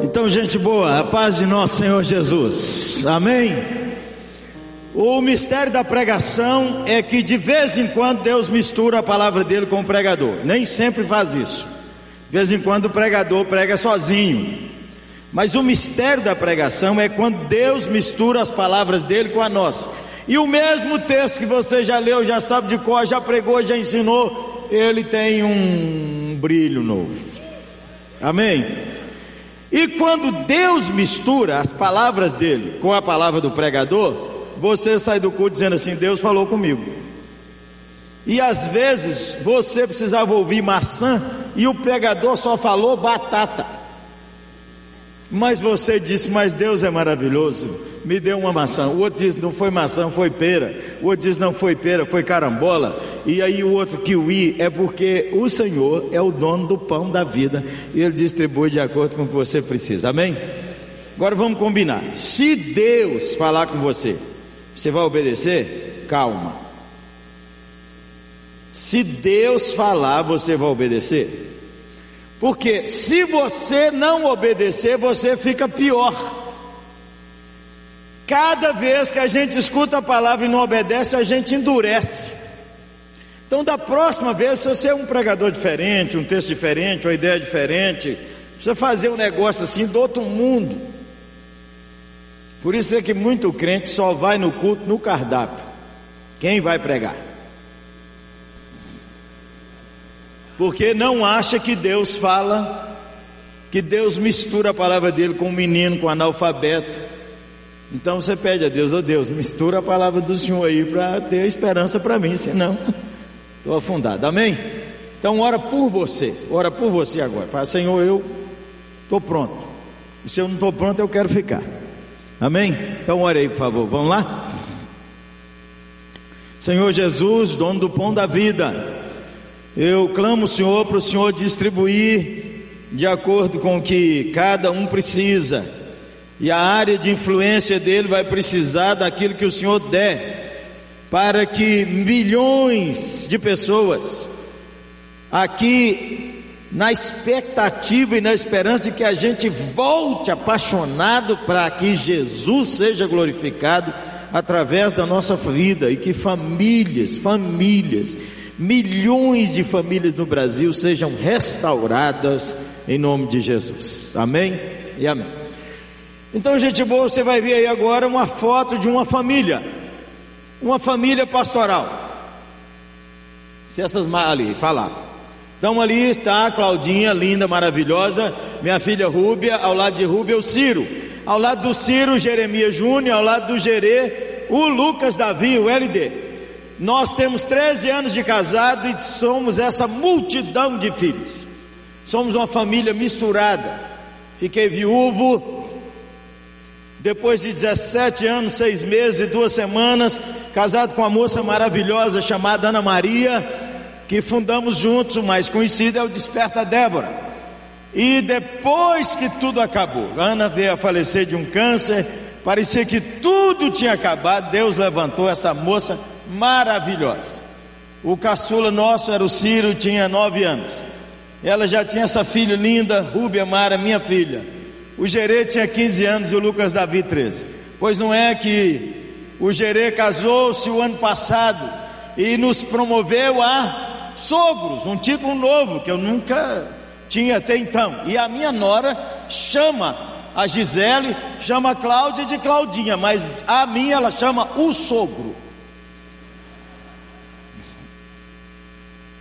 Então, gente boa, a paz de nosso Senhor Jesus, amém? O mistério da pregação é que de vez em quando Deus mistura a palavra dele com o pregador, nem sempre faz isso. De vez em quando o pregador prega sozinho, mas o mistério da pregação é quando Deus mistura as palavras dele com a nossa. E o mesmo texto que você já leu, já sabe de cor, já pregou, já ensinou, ele tem um brilho novo. Amém? E quando Deus mistura as palavras dele com a palavra do pregador, você sai do culto dizendo assim: Deus falou comigo. E às vezes você precisava ouvir maçã e o pregador só falou batata. Mas você disse: Mas Deus é maravilhoso, me deu uma maçã. O outro disse: Não foi maçã, foi pera. O outro disse: Não foi pera, foi carambola. E aí o outro kiwi é porque o Senhor é o dono do pão da vida e Ele distribui de acordo com o que você precisa. Amém? Agora vamos combinar. Se Deus falar com você, você vai obedecer? Calma. Se Deus falar, você vai obedecer? Porque se você não obedecer, você fica pior. Cada vez que a gente escuta a palavra e não obedece, a gente endurece. Então, da próxima vez, se você é um pregador diferente, um texto diferente, uma ideia diferente, precisa fazer um negócio assim do outro mundo. Por isso é que muito crente só vai no culto no cardápio. Quem vai pregar? porque não acha que Deus fala, que Deus mistura a palavra dele com um menino, com um analfabeto. Então você pede a Deus, ó oh Deus, mistura a palavra do Senhor aí para ter esperança para mim, senão estou afundado. Amém? Então ora por você, ora por você agora. Fala, Senhor, eu estou pronto. Se eu não estou pronto, eu quero ficar. Amém? Então ore aí, por favor. Vamos lá? Senhor Jesus, dono do pão da vida. Eu clamo o Senhor para o Senhor distribuir de acordo com o que cada um precisa, e a área de influência dele vai precisar daquilo que o Senhor der, para que milhões de pessoas aqui na expectativa e na esperança de que a gente volte apaixonado para que Jesus seja glorificado através da nossa vida e que famílias, famílias milhões de famílias no Brasil sejam restauradas em nome de Jesus. Amém e amém. Então, gente boa, você vai ver aí agora uma foto de uma família, uma família pastoral. Se essas ali falar. Então ali está Claudinha, linda, maravilhosa, minha filha Rúbia, ao lado de Rúbia o Ciro, ao lado do Ciro, Jeremias Júnior, ao lado do Gerê, o Lucas Davi, o LD. Nós temos 13 anos de casado e somos essa multidão de filhos. Somos uma família misturada. Fiquei viúvo depois de 17 anos, 6 meses e duas semanas, casado com uma moça maravilhosa chamada Ana Maria, que fundamos juntos, o mais conhecido é o Desperta Débora. E depois que tudo acabou, Ana veio a falecer de um câncer, parecia que tudo tinha acabado, Deus levantou essa moça maravilhosa. O caçula nosso era o Ciro, tinha nove anos. Ela já tinha essa filha linda, Rúbia Mara, minha filha. O Gerê tinha 15 anos e o Lucas Davi 13. Pois não é que o Gerê casou-se o ano passado e nos promoveu a sogros, um título novo que eu nunca tinha até então. E a minha nora chama a Gisele, chama a Cláudia de Claudinha, mas a minha ela chama o sogro.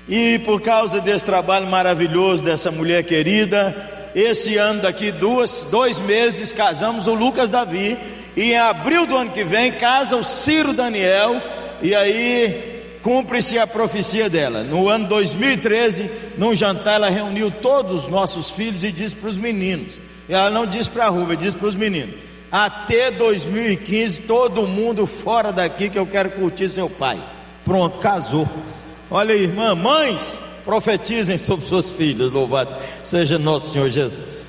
E por causa desse trabalho maravilhoso dessa mulher querida, esse ano daqui duas, dois meses casamos o Lucas Davi e em abril do ano que vem casa o Ciro Daniel e aí cumpre-se a profecia dela. No ano 2013, num jantar ela reuniu todos os nossos filhos e disse para os meninos. Ela não disse para a Rúbia, disse para os meninos: até 2015 todo mundo fora daqui que eu quero curtir seu pai. Pronto, casou. Olha aí, irmã, mães, profetizem sobre suas filhas, louvado seja nosso Senhor Jesus.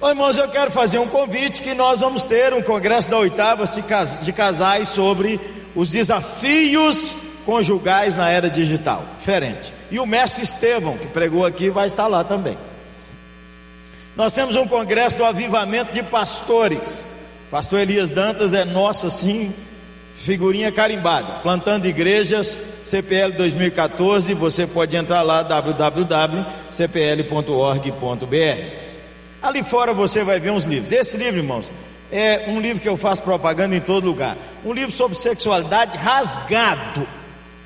Bom, irmãos, eu quero fazer um convite que nós vamos ter um congresso da oitava de casais sobre os desafios conjugais na era digital. Diferente. E o mestre Estevão, que pregou aqui, vai estar lá também. Nós temos um congresso do avivamento de pastores. Pastor Elias Dantas é nosso, assim, figurinha carimbada. Plantando igrejas, CPL 2014. Você pode entrar lá, www.cpl.org.br. Ali fora você vai ver uns livros. Esse livro, irmãos, é um livro que eu faço propaganda em todo lugar. Um livro sobre sexualidade rasgado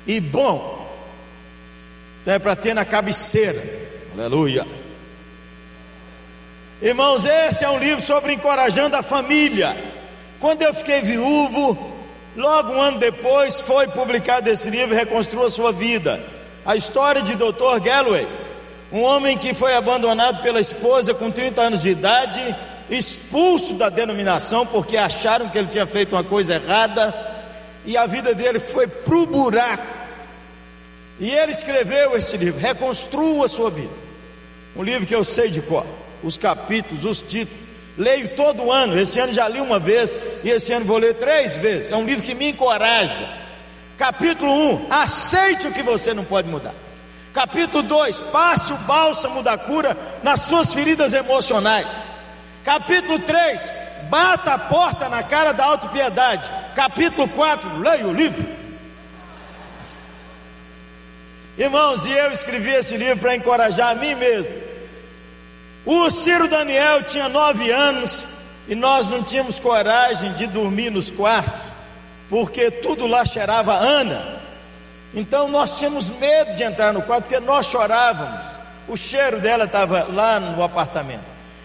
e bom. É para ter na cabeceira. Aleluia. Irmãos, esse é um livro sobre encorajando a família. Quando eu fiquei viúvo, logo um ano depois foi publicado esse livro, Reconstrua Sua Vida. A história de Dr. Galloway, um homem que foi abandonado pela esposa com 30 anos de idade, expulso da denominação porque acharam que ele tinha feito uma coisa errada, e a vida dele foi pro buraco. E ele escreveu esse livro, Reconstrua Sua Vida. Um livro que eu sei de cor os capítulos, os títulos. Leio todo ano, esse ano já li uma vez e esse ano vou ler três vezes. É um livro que me encoraja. Capítulo 1: Aceite o que você não pode mudar. Capítulo 2: Passe o bálsamo da cura nas suas feridas emocionais. Capítulo 3: Bata a porta na cara da autopiedade. Capítulo 4: Leia o livro. Irmãos, e eu escrevi esse livro para encorajar a mim mesmo o Ciro Daniel tinha nove anos e nós não tínhamos coragem de dormir nos quartos, porque tudo lá cheirava Ana. Então nós tínhamos medo de entrar no quarto, porque nós chorávamos. O cheiro dela estava lá no apartamento.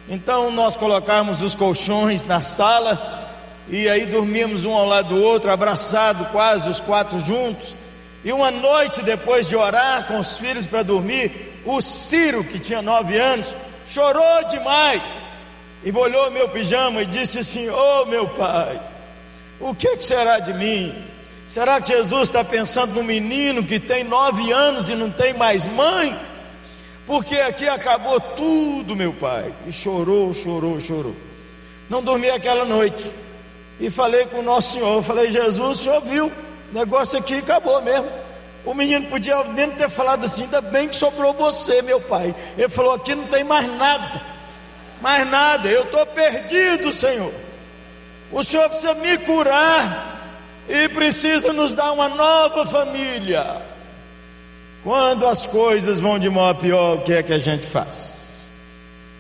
Então nós colocávamos os colchões na sala e aí dormíamos um ao lado do outro, abraçado, quase os quatro juntos. E uma noite depois de orar com os filhos para dormir, o Ciro, que tinha nove anos, chorou demais, e molhou meu pijama e disse assim: Oh meu pai, o que, que será de mim? Será que Jesus está pensando no menino que tem nove anos e não tem mais mãe? Porque aqui acabou tudo, meu pai. E chorou, chorou, chorou. Não dormi aquela noite. E falei com o nosso Senhor. Falei, Jesus, o Senhor viu. O negócio aqui acabou mesmo. O menino podia dentro ter falado assim: ainda bem que sobrou você, meu pai. Ele falou: aqui não tem mais nada, mais nada, eu estou perdido, Senhor. O Senhor precisa me curar e precisa nos dar uma nova família. Quando as coisas vão de mal a pior, o que é que a gente faz?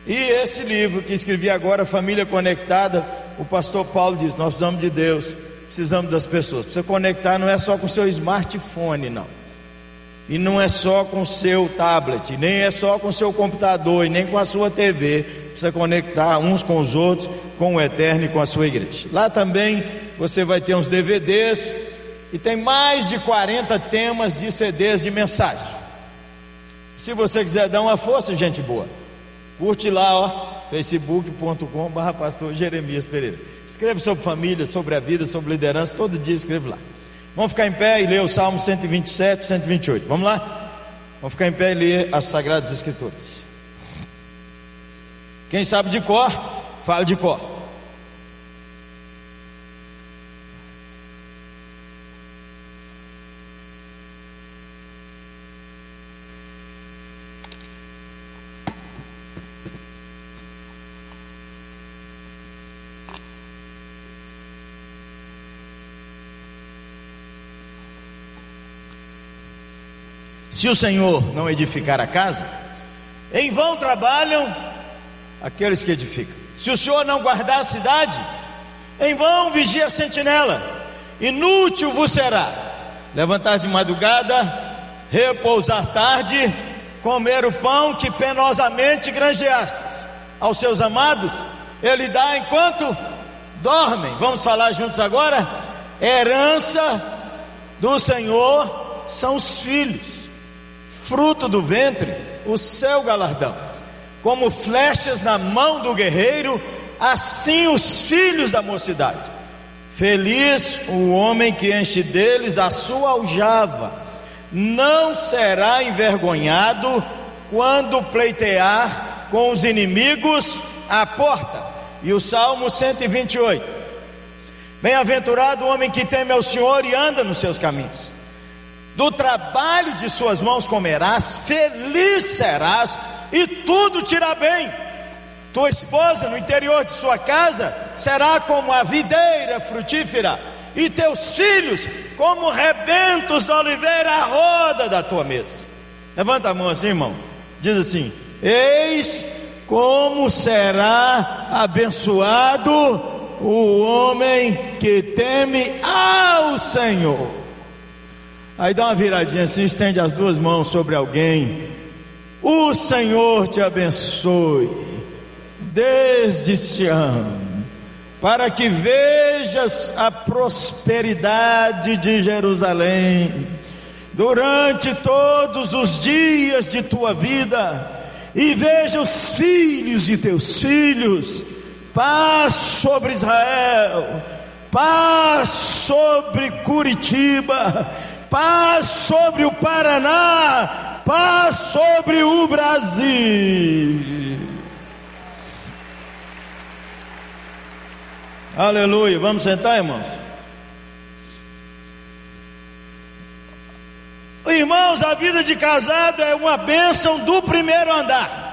E esse livro que escrevi agora, Família Conectada, o pastor Paulo diz: Nós precisamos de Deus, precisamos das pessoas. Precisa conectar não é só com o seu smartphone, não. E não é só com o seu tablet, nem é só com o seu computador, e nem com a sua TV. Precisa conectar uns com os outros, com o Eterno e com a sua igreja. Lá também você vai ter uns DVDs e tem mais de 40 temas de CDs de mensagem. Se você quiser dar uma força, gente boa, curte lá, ó, facebook.com.br pastor Jeremias Pereira. Escreve sobre família, sobre a vida, sobre liderança, todo dia escreve lá. Vamos ficar em pé e ler o Salmo 127, 128. Vamos lá? Vamos ficar em pé e ler as Sagradas Escrituras. Quem sabe de cor, fala de cor. Se o Senhor não edificar a casa, em vão trabalham aqueles que edificam. Se o Senhor não guardar a cidade, em vão vigia a sentinela. Inútil vos será levantar de madrugada, repousar tarde, comer o pão que penosamente granjeastes. Aos seus amados, ele dá enquanto dormem. Vamos falar juntos agora? Herança do Senhor são os filhos fruto do ventre, o seu galardão. Como flechas na mão do guerreiro, assim os filhos da mocidade. Feliz o homem que enche deles a sua aljava, não será envergonhado quando pleitear com os inimigos à porta. E o Salmo 128. Bem-aventurado o homem que teme ao Senhor e anda nos seus caminhos. Do trabalho de suas mãos comerás, feliz serás e tudo te irá bem. Tua esposa no interior de sua casa será como a videira frutífera, e teus filhos como rebentos da oliveira à roda da tua mesa. Levanta a mão assim, irmão. Diz assim: Eis como será abençoado o homem que teme ao Senhor. Aí dá uma viradinha assim, estende as duas mãos sobre alguém. O Senhor te abençoe desde ano, para que vejas a prosperidade de Jerusalém durante todos os dias de tua vida, e veja os filhos de teus filhos, paz sobre Israel, paz sobre Curitiba, paz sobre o Paraná, paz sobre o Brasil. Aleluia. Vamos sentar, irmãos? Irmãos, a vida de casado é uma bênção do primeiro andar.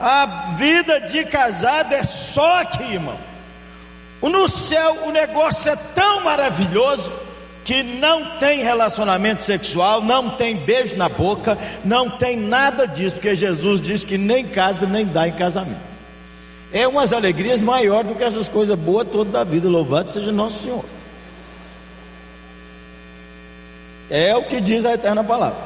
A vida de casado é só aqui, irmão. No céu o negócio é tão maravilhoso que não tem relacionamento sexual, não tem beijo na boca, não tem nada disso, porque Jesus disse que nem casa nem dá em casamento. É umas alegrias maior do que essas coisas boas toda da vida. Louvado seja nosso Senhor. É o que diz a eterna palavra.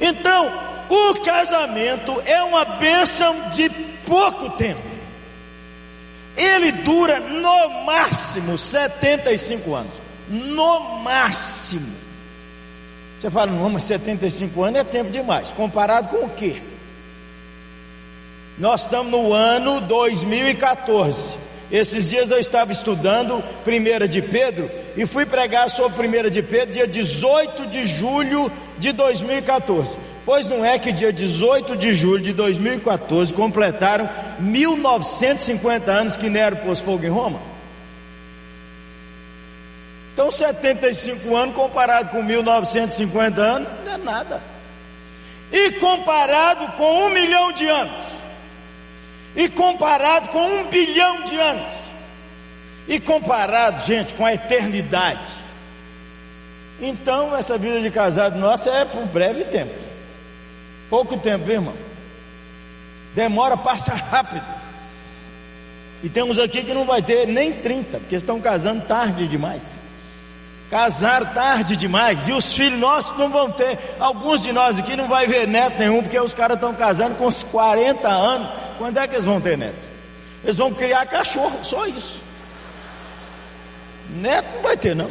Então, o casamento é uma bênção de pouco tempo. Ele dura no máximo 75 anos. No máximo. Você fala, não, mas 75 anos é tempo demais. Comparado com o quê? Nós estamos no ano 2014. Esses dias eu estava estudando 1 de Pedro e fui pregar sobre 1 de Pedro dia 18 de julho de 2014. Pois não é que dia 18 de julho de 2014 completaram 1950 anos que Nero pôs fogo em Roma? Então 75 anos comparado com 1950 anos não é nada. E comparado com um milhão de anos e comparado com um bilhão de anos, e comparado, gente, com a eternidade. Então, essa vida de casado nossa é por breve tempo, pouco tempo, irmão. Demora, passa rápido. E temos aqui que não vai ter nem 30, porque estão casando tarde demais. Casar tarde demais, e os filhos nossos não vão ter. Alguns de nós aqui não vai ver neto nenhum, porque os caras estão casando com uns 40 anos quando é que eles vão ter neto? Eles vão criar cachorro, só isso. Neto não vai ter, não.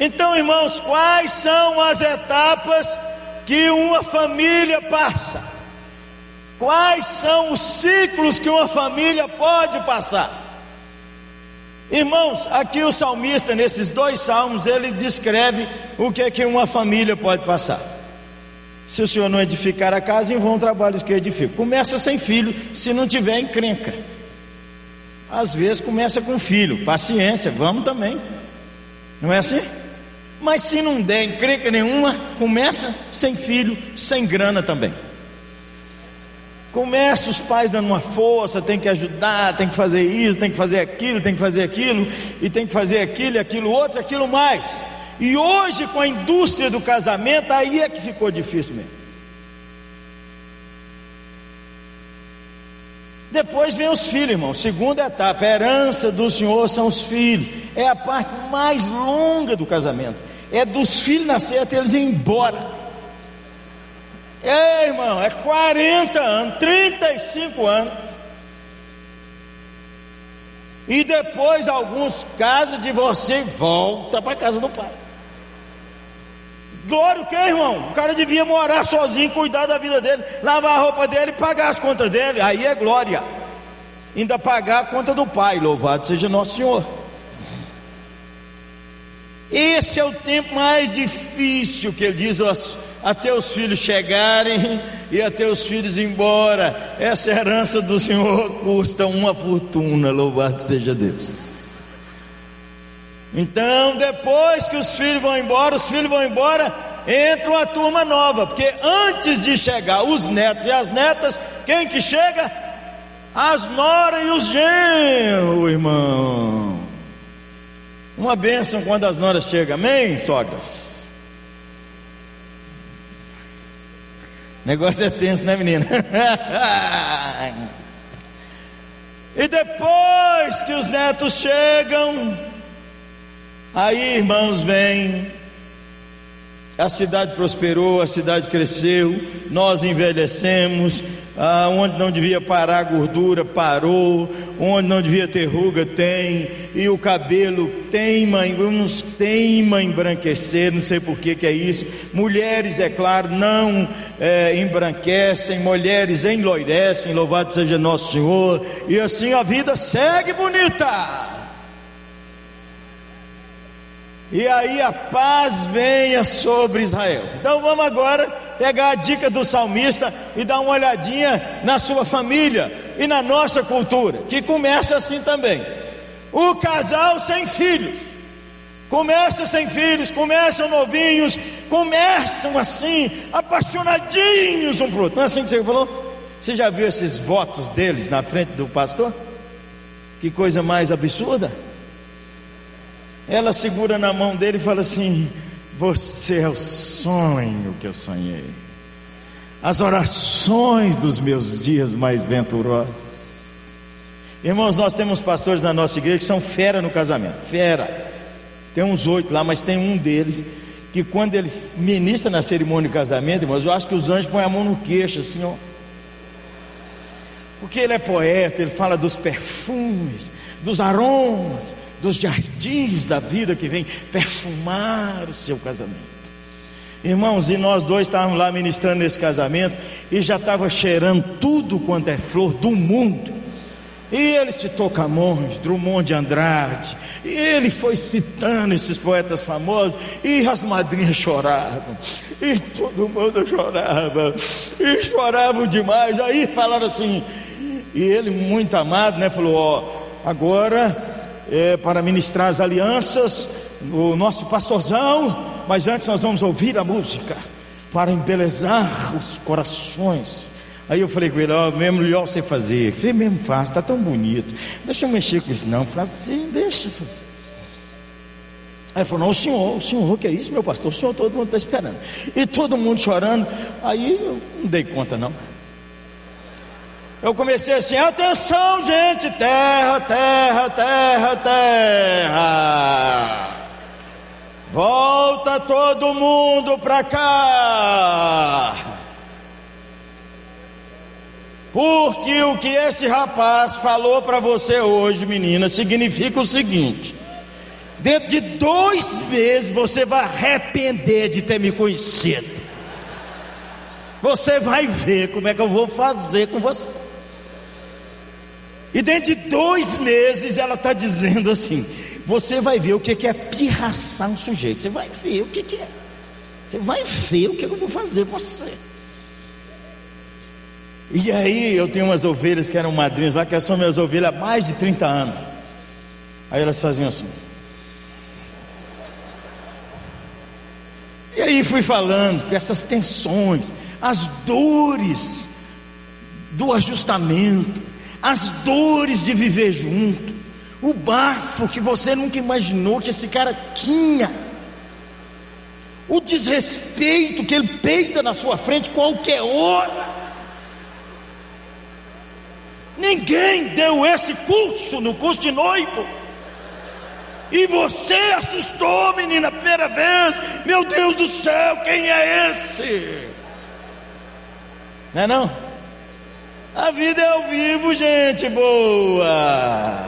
Então, irmãos, quais são as etapas que uma família passa? Quais são os ciclos que uma família pode passar? Irmãos, aqui o salmista, nesses dois salmos, ele descreve o que é que uma família pode passar. Se o senhor não edificar a casa, em vão trabalhos que edifica. Começa sem filho, se não tiver encrenca. Às vezes começa com filho, paciência, vamos também. Não é assim? Mas se não der encrenca nenhuma, começa sem filho, sem grana também. Começa os pais dando uma força, tem que ajudar, tem que fazer isso, tem que fazer aquilo, tem que fazer aquilo, e tem que fazer aquilo, aquilo outro, aquilo mais. E hoje, com a indústria do casamento, aí é que ficou difícil mesmo. Depois vem os filhos, irmão. Segunda etapa, a herança do Senhor são os filhos. É a parte mais longa do casamento. É dos filhos nascer até eles ir embora. É, irmão, é 40 anos, 35 anos. E depois, alguns casos de você volta para casa do pai. Glória o que, irmão? O cara devia morar sozinho, cuidar da vida dele, lavar a roupa dele pagar as contas dele. Aí é glória. Ainda pagar a conta do pai, louvado seja nosso Senhor. Esse é o tempo mais difícil que ele diz até os filhos chegarem e até os filhos embora. Essa herança do Senhor custa uma fortuna, louvado seja Deus. Então, depois que os filhos vão embora, os filhos vão embora, entra uma turma nova, porque antes de chegar os netos e as netas, quem que chega? As noras e os genros, irmão. Uma bênção quando as noras chegam, amém, sogras? Negócio é tenso, né, menina? e depois que os netos chegam, aí, irmãos, vem a cidade prosperou, a cidade cresceu, nós envelhecemos, ah, onde não devia parar a gordura, parou, onde não devia ter ruga, tem, e o cabelo teima, uns teima embranquecer, não sei por que, que é isso. Mulheres, é claro, não é, embranquecem, mulheres enloirecem, louvado seja nosso Senhor, e assim a vida segue bonita. E aí a paz venha sobre Israel. Então vamos agora pegar a dica do salmista e dar uma olhadinha na sua família e na nossa cultura, que começa assim também. O casal sem filhos. Começa sem filhos, começam novinhos, começam assim, apaixonadinhos um pro outro. Não é assim que você falou? Você já viu esses votos deles na frente do pastor? Que coisa mais absurda. Ela segura na mão dele e fala assim: Você é o sonho que eu sonhei, as orações dos meus dias mais venturosos. Irmãos, nós temos pastores na nossa igreja que são fera no casamento, fera. Tem uns oito lá, mas tem um deles que quando ele ministra na cerimônia de casamento, irmãos, eu acho que os anjos põem a mão no queixo, assim, ó. Porque ele é poeta, ele fala dos perfumes, dos aromas, dos jardins da vida que vem perfumar o seu casamento. Irmãos, e nós dois estávamos lá ministrando nesse casamento e já estava cheirando tudo quanto é flor do mundo. E ele citou Camões, Drummond de Andrade, e ele foi citando esses poetas famosos, e as madrinhas choravam, e todo mundo chorava, e choravam demais. Aí falaram assim, e ele, muito amado, né, falou: Ó, agora é, para ministrar as alianças, o nosso pastorzão, mas antes nós vamos ouvir a música para embelezar os corações. Aí eu falei com ele, ó, oh, mesmo melhor você fazer. Eu falei, mesmo faz, está tão bonito. Deixa eu mexer com isso, não. Eu falei assim, deixa fazer. Aí ele falou, não, senhor, o senhor, o que é isso, meu pastor? O senhor, todo mundo está esperando. E todo mundo chorando. Aí eu não dei conta, não. Eu comecei assim: atenção, gente, terra, terra, terra, terra. Volta todo mundo para cá. Porque o que esse rapaz falou para você hoje, menina, significa o seguinte: dentro de dois meses você vai arrepender de ter me conhecido. Você vai ver como é que eu vou fazer com você. E dentro de dois meses ela está dizendo assim: você vai ver o que é pirraçar um sujeito. Você vai ver o que é. Você vai ver o que eu vou fazer você. E aí eu tenho umas ovelhas que eram madrinhas lá, que são minhas ovelhas há mais de 30 anos. Aí elas faziam assim. E aí fui falando com essas tensões, as dores do ajustamento as dores de viver junto, o bafo que você nunca imaginou que esse cara tinha, o desrespeito que ele peita na sua frente qualquer hora. Ninguém deu esse curso no curso de noivo. E você assustou, menina, primeira vez. Meu Deus do céu, quem é esse? Não é não? A vida é ao vivo, gente boa.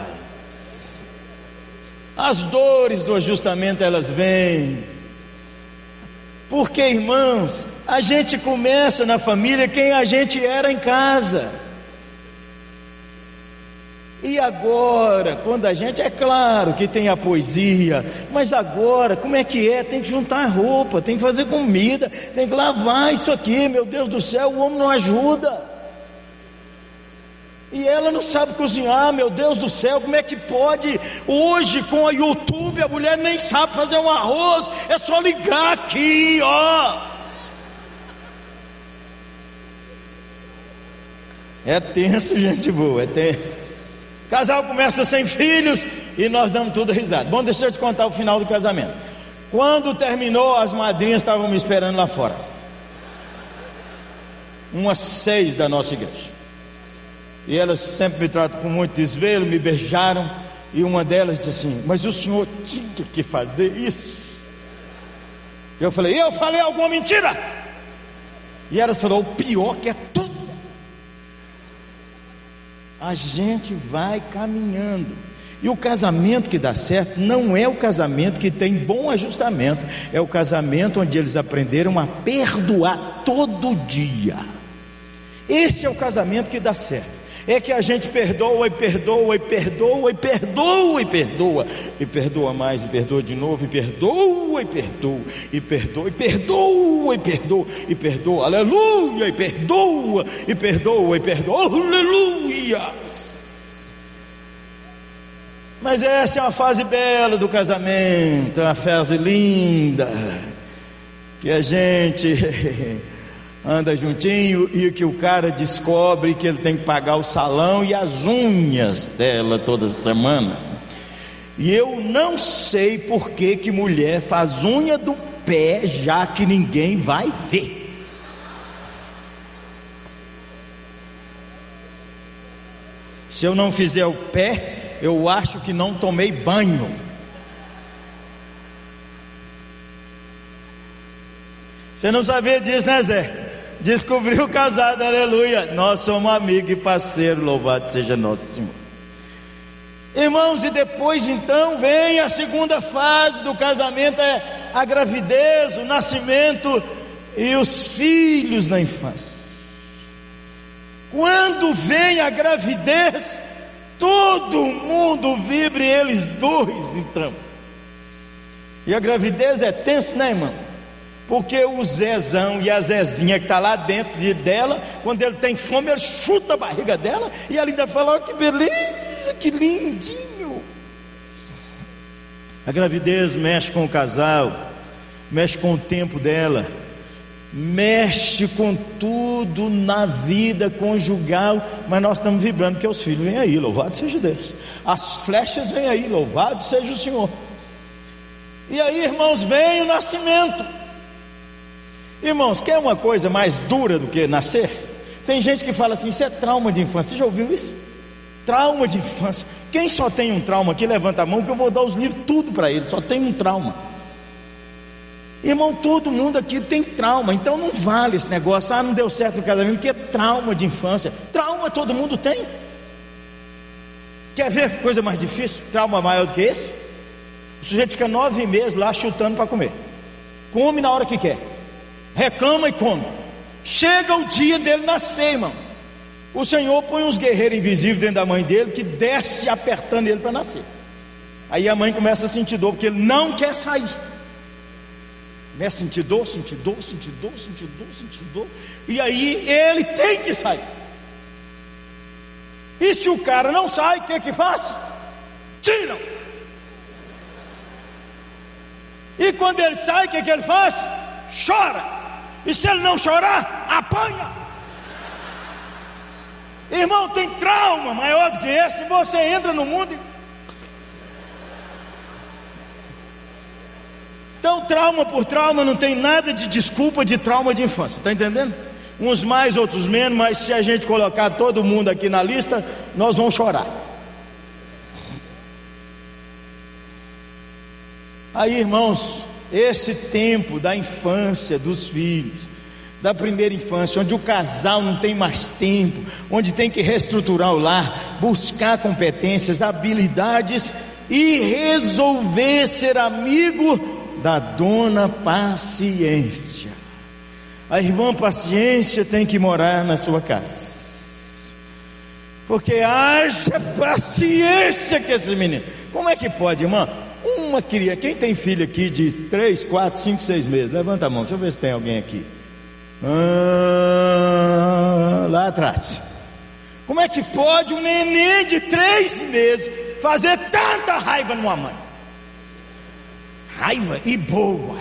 As dores do ajustamento elas vêm. Porque, irmãos, a gente começa na família quem a gente era em casa. E agora, quando a gente, é claro que tem a poesia, mas agora, como é que é? Tem que juntar roupa, tem que fazer comida, tem que lavar isso aqui, meu Deus do céu, o homem não ajuda. E ela não sabe cozinhar, meu Deus do céu, como é que pode? Hoje, com a YouTube, a mulher nem sabe fazer um arroz, é só ligar aqui, ó. É tenso, gente boa, é tenso. Casal começa sem filhos e nós damos tudo risado. Bom, deixa eu te contar o final do casamento. Quando terminou, as madrinhas estavam me esperando lá fora. Umas seis da nossa igreja. E elas sempre me tratam com muito desvelo, me beijaram. E uma delas disse assim: Mas o senhor tinha que fazer isso. Eu falei: Eu falei alguma mentira? E elas falaram: O pior que é tudo a gente vai caminhando. E o casamento que dá certo não é o casamento que tem bom ajustamento, é o casamento onde eles aprenderam a perdoar todo dia. Esse é o casamento que dá certo. É que a gente perdoa e perdoa e perdoa e perdoa e perdoa. E perdoa mais e perdoa de novo e perdoa e perdoa. E perdoa e perdoa e perdoa. E perdoa, aleluia, e perdoa. E perdoa e perdoa, aleluia. Mas essa é uma fase bela do casamento, é uma fase linda. Que a gente anda juntinho e que o cara descobre que ele tem que pagar o salão e as unhas dela toda semana. E eu não sei por que que mulher faz unha do pé já que ninguém vai ver. Se eu não fizer o pé, eu acho que não tomei banho. Você não sabia disso, né, Zé? Descobriu casado, aleluia. Nós somos amigos e parceiros, louvado seja nosso Senhor. Irmãos, e depois então vem a segunda fase do casamento, é a gravidez, o nascimento e os filhos na infância. Quando vem a gravidez, todo mundo vibra eles dois então. E a gravidez é tenso, né, irmão? Porque o Zezão e a Zezinha que está lá dentro de, dela, quando ele tem fome, ele chuta a barriga dela e ela ainda fala: oh, que beleza, que lindinho. A gravidez mexe com o casal, mexe com o tempo dela, mexe com tudo na vida conjugal, mas nós estamos vibrando porque os filhos vêm aí, louvado seja Deus. As flechas vêm aí, louvado seja o Senhor. E aí, irmãos, vem o nascimento. Irmãos, quer uma coisa mais dura do que nascer? Tem gente que fala assim: isso é trauma de infância. Você já ouviu isso? Trauma de infância. Quem só tem um trauma aqui, levanta a mão que eu vou dar os livros tudo para ele. Só tem um trauma. Irmão, todo mundo aqui tem trauma, então não vale esse negócio. Ah, não deu certo no casamento, porque é trauma de infância. Trauma todo mundo tem. Quer ver coisa mais difícil? Trauma maior do que esse? O sujeito fica nove meses lá chutando para comer. Come na hora que quer reclama e come. Chega o dia dele nascer, irmão. O Senhor põe uns guerreiros invisíveis dentro da mãe dele que desce apertando ele para nascer. Aí a mãe começa a sentir dor porque ele não quer sair. Começa a sentir dor, sentir dor, sentir dor, sentir dor, sentir dor. E aí ele tem que sair. E se o cara não sai, o que que faz? Tiram. E quando ele sai, o que que ele faz? Chora. E se ele não chorar, apanha. Irmão, tem trauma maior do que esse. Você entra no mundo e. Então, trauma por trauma não tem nada de desculpa de trauma de infância, está entendendo? Uns mais, outros menos, mas se a gente colocar todo mundo aqui na lista, nós vamos chorar. Aí, irmãos, esse tempo da infância dos filhos, da primeira infância, onde o casal não tem mais tempo, onde tem que reestruturar o lar, buscar competências, habilidades e resolver ser amigo da dona paciência. A irmã paciência tem que morar na sua casa. Porque haja paciência com esses meninos. Como é que pode, irmã? Uma criança, quem tem filho aqui de 3, 4, 5, 6 meses? Levanta a mão, deixa eu ver se tem alguém aqui. Ah, lá atrás. Como é que pode um neném de três meses fazer tanta raiva numa mãe? Raiva e boa.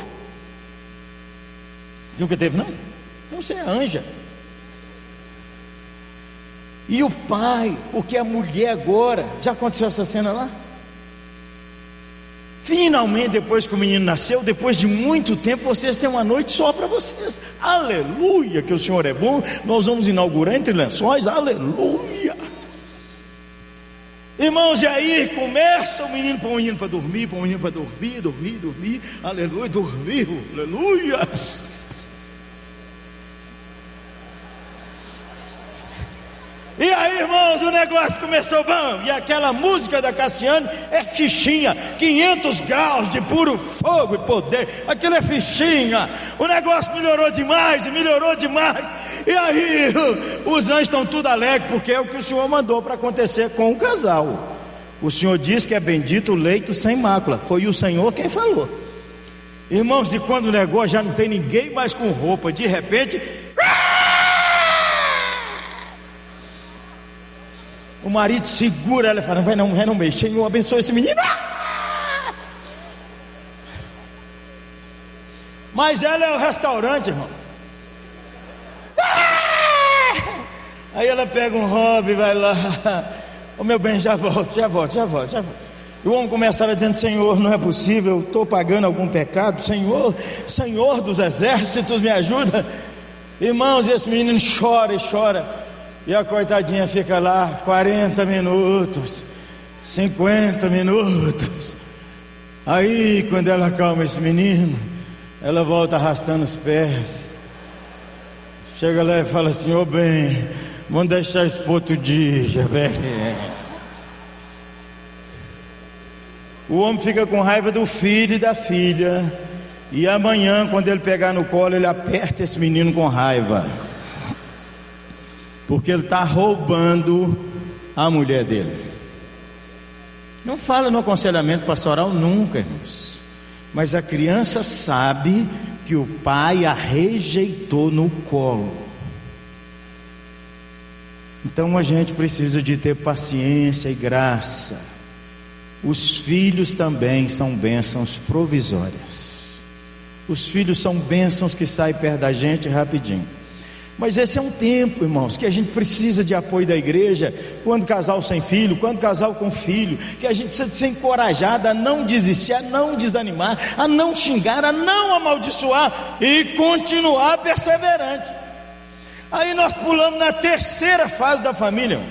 Nunca teve, não? Então você é anja. E o pai, porque a mulher agora, já aconteceu essa cena lá? Finalmente, depois que o menino nasceu, depois de muito tempo, vocês têm uma noite só para vocês. Aleluia, que o Senhor é bom. Nós vamos inaugurar entre lençóis. Aleluia. Irmãos, e aí começa o menino para o menino para dormir, para o menino para dormir, dormir, dormir. Aleluia, dormiu. Aleluia. E aí, irmãos, o negócio começou bom. E aquela música da Cassiane é fichinha, 500 graus de puro fogo e poder. Aquilo é fichinha. O negócio melhorou demais, melhorou demais. E aí, os anjos estão tudo alegres, porque é o que o Senhor mandou para acontecer com o casal. O Senhor diz que é bendito o leito sem mácula. Foi o Senhor quem falou. Irmãos, de quando o negócio já não tem ninguém mais com roupa, de repente. O marido segura ela e fala: vai não, vai não mexer, Senhor abençoe esse menino. Mas ela é o restaurante, irmão. Aí ela pega um hobby, vai lá. Oh, meu bem, já volto, já volto, já volto, já volto. E o homem começava dizendo: Senhor, não é possível, estou pagando algum pecado. Senhor, Senhor dos exércitos, me ajuda. Irmãos, esse menino chora e chora. E a coitadinha fica lá 40 minutos, 50 minutos. Aí, quando ela acalma esse menino, ela volta arrastando os pés. Chega lá e fala assim: Ô oh, bem, vamos deixar isso para outro dia, velho. O homem fica com raiva do filho e da filha. E amanhã, quando ele pegar no colo, ele aperta esse menino com raiva porque ele está roubando a mulher dele. Não fala no aconselhamento pastoral nunca, irmãos. Mas a criança sabe que o pai a rejeitou no colo. Então a gente precisa de ter paciência e graça. Os filhos também são bênçãos provisórias. Os filhos são bênçãos que saem perto da gente rapidinho. Mas esse é um tempo, irmãos, que a gente precisa de apoio da igreja, quando casal sem filho, quando casal com filho, que a gente precisa de ser encorajado a não desistir, a não desanimar, a não xingar, a não amaldiçoar e continuar perseverante. Aí nós pulamos na terceira fase da família,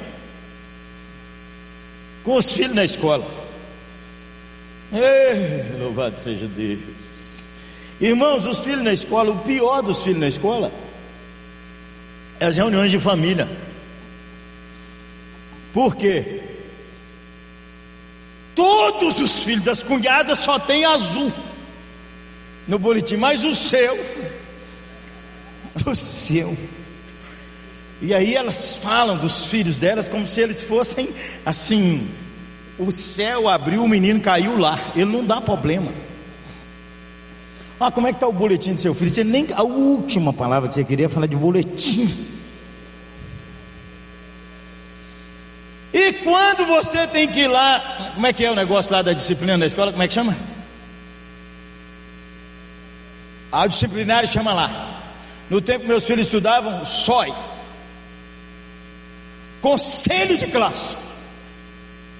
com os filhos na escola. Ei, louvado seja Deus. Irmãos, os filhos na escola, o pior dos filhos na escola as reuniões de família. Por quê? Todos os filhos das cunhadas só tem azul no boletim, mas o seu, o seu. E aí elas falam dos filhos delas como se eles fossem assim: o céu abriu, o menino caiu lá, ele não dá problema. Ah, como é que está o boletim do seu filho? Você nem a última palavra que você queria falar de boletim. Quando você tem que ir lá, como é que é o negócio lá da disciplina da escola? Como é que chama? A disciplinária chama lá. No tempo meus filhos estudavam, SOI. Conselho de classe.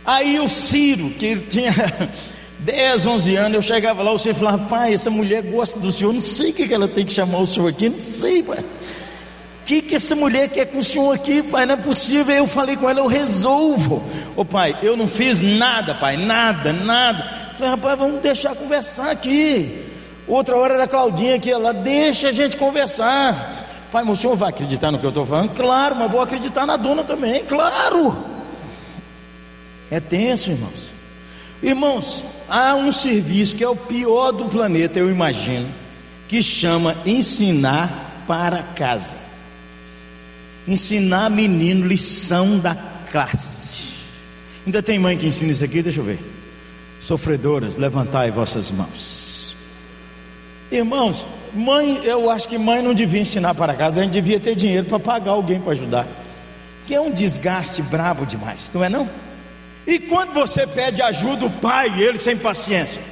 Aí o Ciro, que tinha 10, 11 anos, eu chegava lá, o Ciro falava, pai, essa mulher gosta do senhor, não sei o que ela tem que chamar o senhor aqui, não sei, pai. Que, que essa mulher quer com o senhor aqui, pai? Não é possível. Eu falei com ela, eu resolvo. Ô pai, eu não fiz nada, pai, nada, nada. falei, rapaz, vamos deixar conversar aqui. Outra hora era a Claudinha aqui, ela deixa a gente conversar. Pai, mas o senhor vai acreditar no que eu estou falando? Claro, mas vou acreditar na dona também, claro. É tenso, irmãos. Irmãos, há um serviço que é o pior do planeta, eu imagino, que chama ensinar para casa ensinar menino lição da classe. Ainda tem mãe que ensina isso aqui, deixa eu ver. Sofredoras, levantai vossas mãos. Irmãos, mãe, eu acho que mãe não devia ensinar para casa, a gente devia ter dinheiro para pagar alguém para ajudar. Que é um desgaste brabo demais, não é não? E quando você pede ajuda, o pai, ele sem paciência.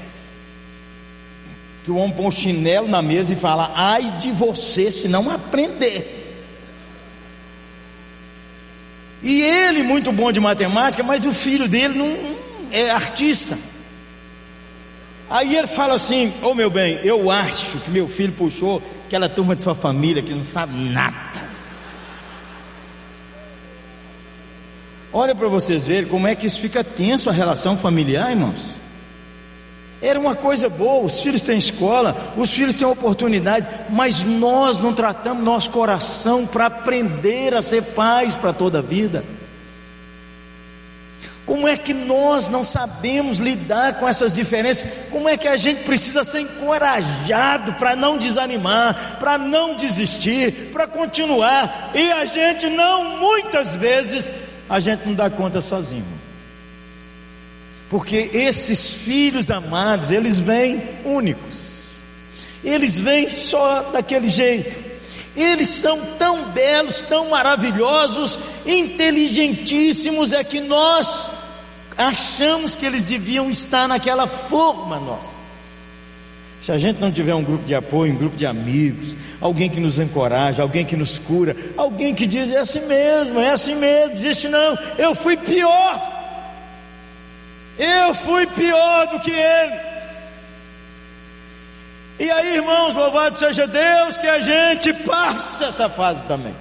Que o homem põe o chinelo na mesa e fala: ai de você se não aprender. E ele, muito bom de matemática, mas o filho dele não é artista. Aí ele fala assim: Ô oh, meu bem, eu acho que meu filho puxou aquela turma de sua família que não sabe nada. Olha para vocês verem como é que isso fica tenso a relação familiar, irmãos. Era uma coisa boa, os filhos têm escola, os filhos têm oportunidade, mas nós não tratamos nosso coração para aprender a ser pais para toda a vida. Como é que nós não sabemos lidar com essas diferenças? Como é que a gente precisa ser encorajado para não desanimar, para não desistir, para continuar? E a gente não, muitas vezes, a gente não dá conta sozinho. Porque esses filhos amados, eles vêm únicos. Eles vêm só daquele jeito. Eles são tão belos, tão maravilhosos, inteligentíssimos, é que nós achamos que eles deviam estar naquela forma nossa. Se a gente não tiver um grupo de apoio, um grupo de amigos, alguém que nos encoraja, alguém que nos cura, alguém que diz é assim mesmo, é assim mesmo, desiste não, eu fui pior. Eu fui pior do que ele. E aí, irmãos, louvado seja Deus que a gente passa essa fase também.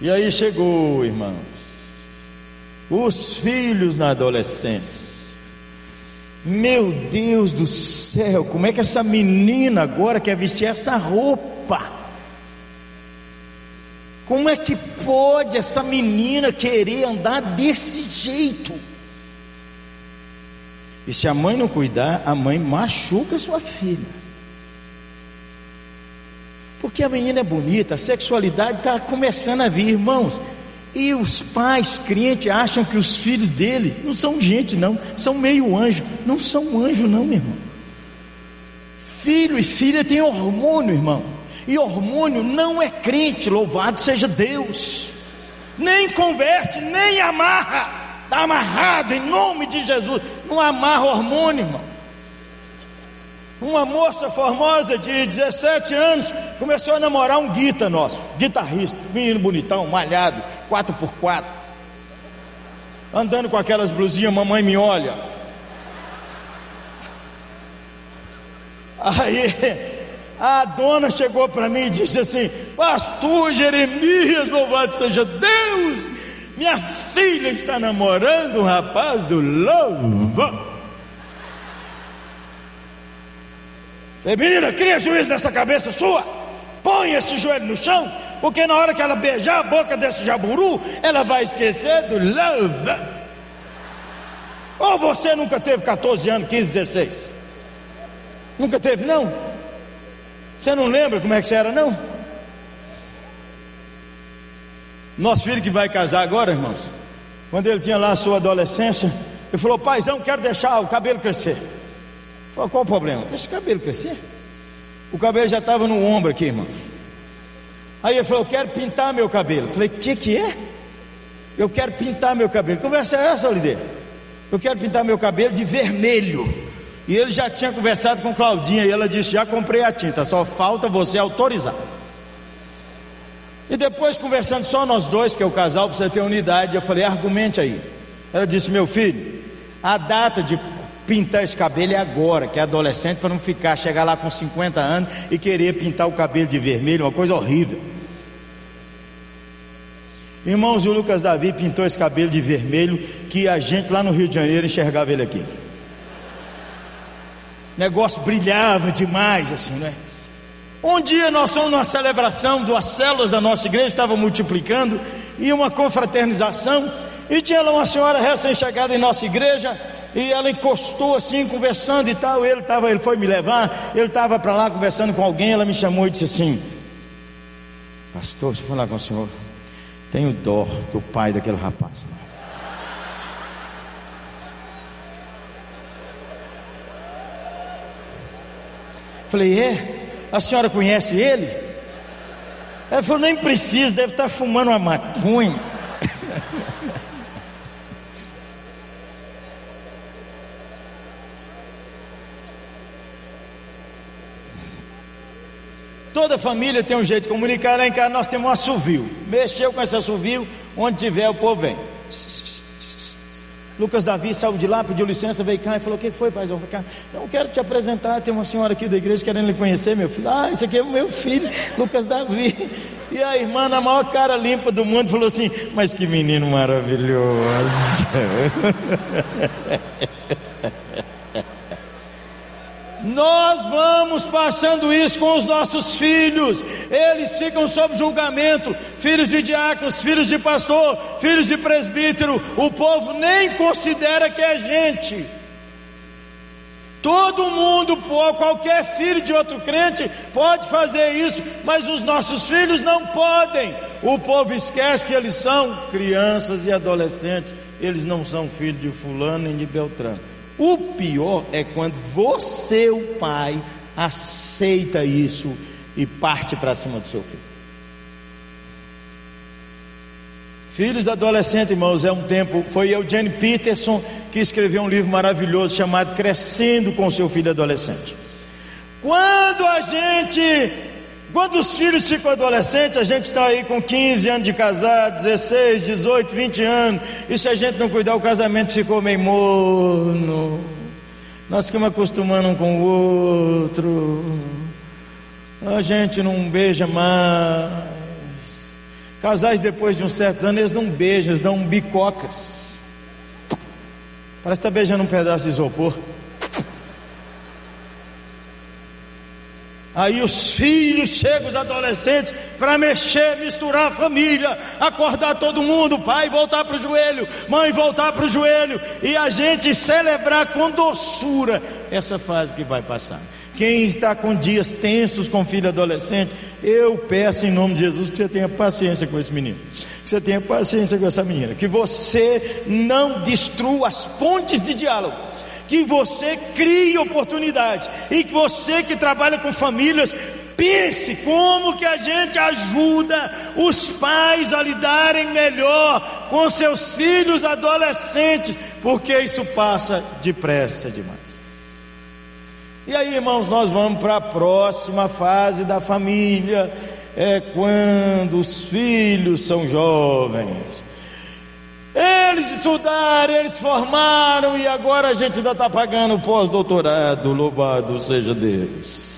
E aí chegou, irmãos, os filhos na adolescência. Meu Deus do céu, como é que essa menina agora quer vestir essa roupa? Como é que pode essa menina querer andar desse jeito? E se a mãe não cuidar, a mãe machuca sua filha. Porque a menina é bonita, a sexualidade está começando a vir, irmãos. E os pais crentes acham que os filhos dele não são gente, não, são meio anjo. Não são anjo, não, meu irmão. Filho e filha têm hormônio, irmão. E hormônio não é crente, louvado seja Deus. Nem converte, nem amarra. Está amarrado em nome de Jesus. Não amarra hormônio, irmão. Uma moça formosa de 17 anos começou a namorar um guita nosso, guitarrista, menino bonitão, malhado, 4x4, andando com aquelas blusinhas, mamãe me olha. Aí a dona chegou para mim e disse assim: Pastor Jeremias, louvado seja Deus, minha filha está namorando um rapaz do louvor. Falei, menina, cria juízo nessa cabeça sua. Põe esse joelho no chão, porque na hora que ela beijar a boca desse jaburu, ela vai esquecer do louvor. Ou você nunca teve 14 anos, 15, 16? Nunca teve, não? Você não lembra como é que você era, não? Nosso filho que vai casar agora, irmãos, quando ele tinha lá a sua adolescência, ele falou: Paizão, quero deixar o cabelo crescer. Eu falei: Qual o problema? Deixa o cabelo crescer. O cabelo já estava no ombro aqui, irmãos. Aí ele falou: Eu quero pintar meu cabelo. Eu falei: O que, que é? Eu quero pintar meu cabelo. Conversa é essa, Oliveira? Eu quero pintar meu cabelo de vermelho. E ele já tinha conversado com Claudinha e ela disse: Já comprei a tinta, só falta você autorizar. E depois, conversando só nós dois, que é o casal, precisa ter unidade, eu falei: argumente aí. Ela disse: Meu filho, a data de pintar esse cabelo é agora, que é adolescente, para não ficar, chegar lá com 50 anos e querer pintar o cabelo de vermelho, uma coisa horrível. Irmãos, o Lucas Davi pintou esse cabelo de vermelho que a gente lá no Rio de Janeiro enxergava ele aqui. O negócio brilhava demais, assim, né? Um dia nós fomos numa celebração, duas células da nossa igreja estavam multiplicando, e uma confraternização, e tinha lá uma senhora recém-chegada em nossa igreja, e ela encostou assim, conversando e tal, ele, tava, ele foi me levar, ele estava para lá conversando com alguém, ela me chamou e disse assim, pastor, deixa eu falar com o senhor, Tenho dó do pai daquele rapaz. Falei, é? A senhora conhece ele? Ela falou, nem precisa, deve estar fumando uma maconha. Toda família tem um jeito de comunicar. Lá em casa nós temos um assovio. Mexeu com esse assovio, onde tiver o povo vem. Lucas Davi saiu de lá, pediu licença, veio cá e falou: O que foi, pai? Eu falei, não quero te apresentar. Tem uma senhora aqui da igreja querendo lhe conhecer, meu filho. Ah, esse aqui é o meu filho, Lucas Davi. E a irmã, na maior cara limpa do mundo, falou assim: Mas que menino maravilhoso. Nós vamos passando isso com os nossos filhos, eles ficam sob julgamento, filhos de diáconos, filhos de pastor, filhos de presbítero, o povo nem considera que é gente. Todo mundo, qualquer filho de outro crente pode fazer isso, mas os nossos filhos não podem. O povo esquece que eles são crianças e adolescentes, eles não são filhos de Fulano nem de Beltrano. O pior é quando você, o pai, aceita isso e parte para cima do seu filho. Filhos adolescentes, irmãos, é um tempo. Foi Eugene Peterson que escreveu um livro maravilhoso chamado Crescendo com seu filho adolescente. Quando a gente quando os filhos ficam adolescentes, a gente está aí com 15 anos de casado, 16, 18, 20 anos, e se a gente não cuidar, o casamento ficou meio morno. Nós ficamos acostumando um com o outro. A gente não beija mais. Casais depois de uns certos anos, eles não beijam, eles dão bicocas. Parece que está beijando um pedaço de isopor. Aí os filhos chegam, os adolescentes, para mexer, misturar a família, acordar todo mundo, pai voltar para o joelho, mãe voltar para o joelho, e a gente celebrar com doçura essa fase que vai passar. Quem está com dias tensos com filho adolescente, eu peço em nome de Jesus que você tenha paciência com esse menino, que você tenha paciência com essa menina, que você não destrua as pontes de diálogo que você crie oportunidade e que você que trabalha com famílias pense como que a gente ajuda os pais a lidarem melhor com seus filhos adolescentes, porque isso passa depressa demais. E aí, irmãos, nós vamos para a próxima fase da família, é quando os filhos são jovens. Eles estudaram, eles formaram e agora a gente ainda está pagando pós-doutorado. Louvado seja Deus.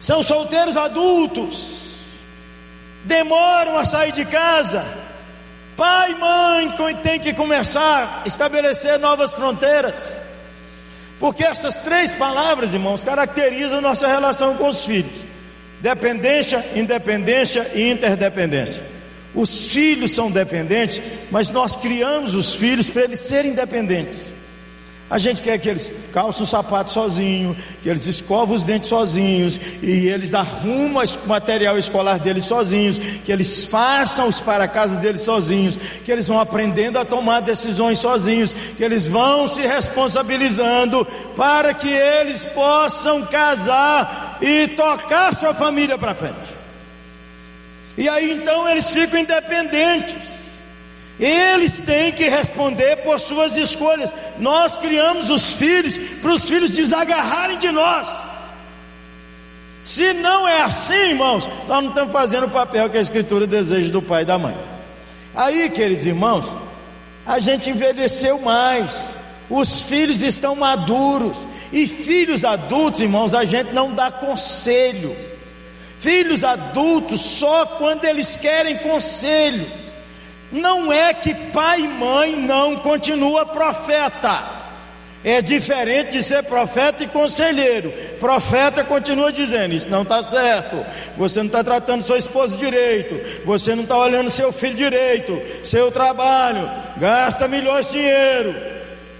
São solteiros adultos, demoram a sair de casa. Pai e mãe tem que começar a estabelecer novas fronteiras. Porque essas três palavras, irmãos, caracterizam nossa relação com os filhos: dependência, independência e interdependência. Os filhos são dependentes, mas nós criamos os filhos para eles serem independentes. A gente quer que eles calçem o sapato sozinho, que eles escovam os dentes sozinhos, e eles arrumam o material escolar deles sozinhos, que eles façam os para casa deles sozinhos, que eles vão aprendendo a tomar decisões sozinhos, que eles vão se responsabilizando para que eles possam casar e tocar sua família para frente. E aí então eles ficam independentes. Eles têm que responder por suas escolhas. Nós criamos os filhos para os filhos desagarrarem de nós. Se não é assim, irmãos, nós não estamos fazendo o papel que a Escritura deseja do pai e da mãe. Aí, queridos irmãos, a gente envelheceu mais, os filhos estão maduros, e filhos adultos, irmãos, a gente não dá conselho. Filhos adultos só quando eles querem conselhos. Não é que pai e mãe não continua profeta. É diferente de ser profeta e conselheiro. Profeta continua dizendo: Isso não está certo. Você não está tratando sua esposa direito. Você não está olhando seu filho direito. Seu trabalho. Gasta milhões de dinheiro.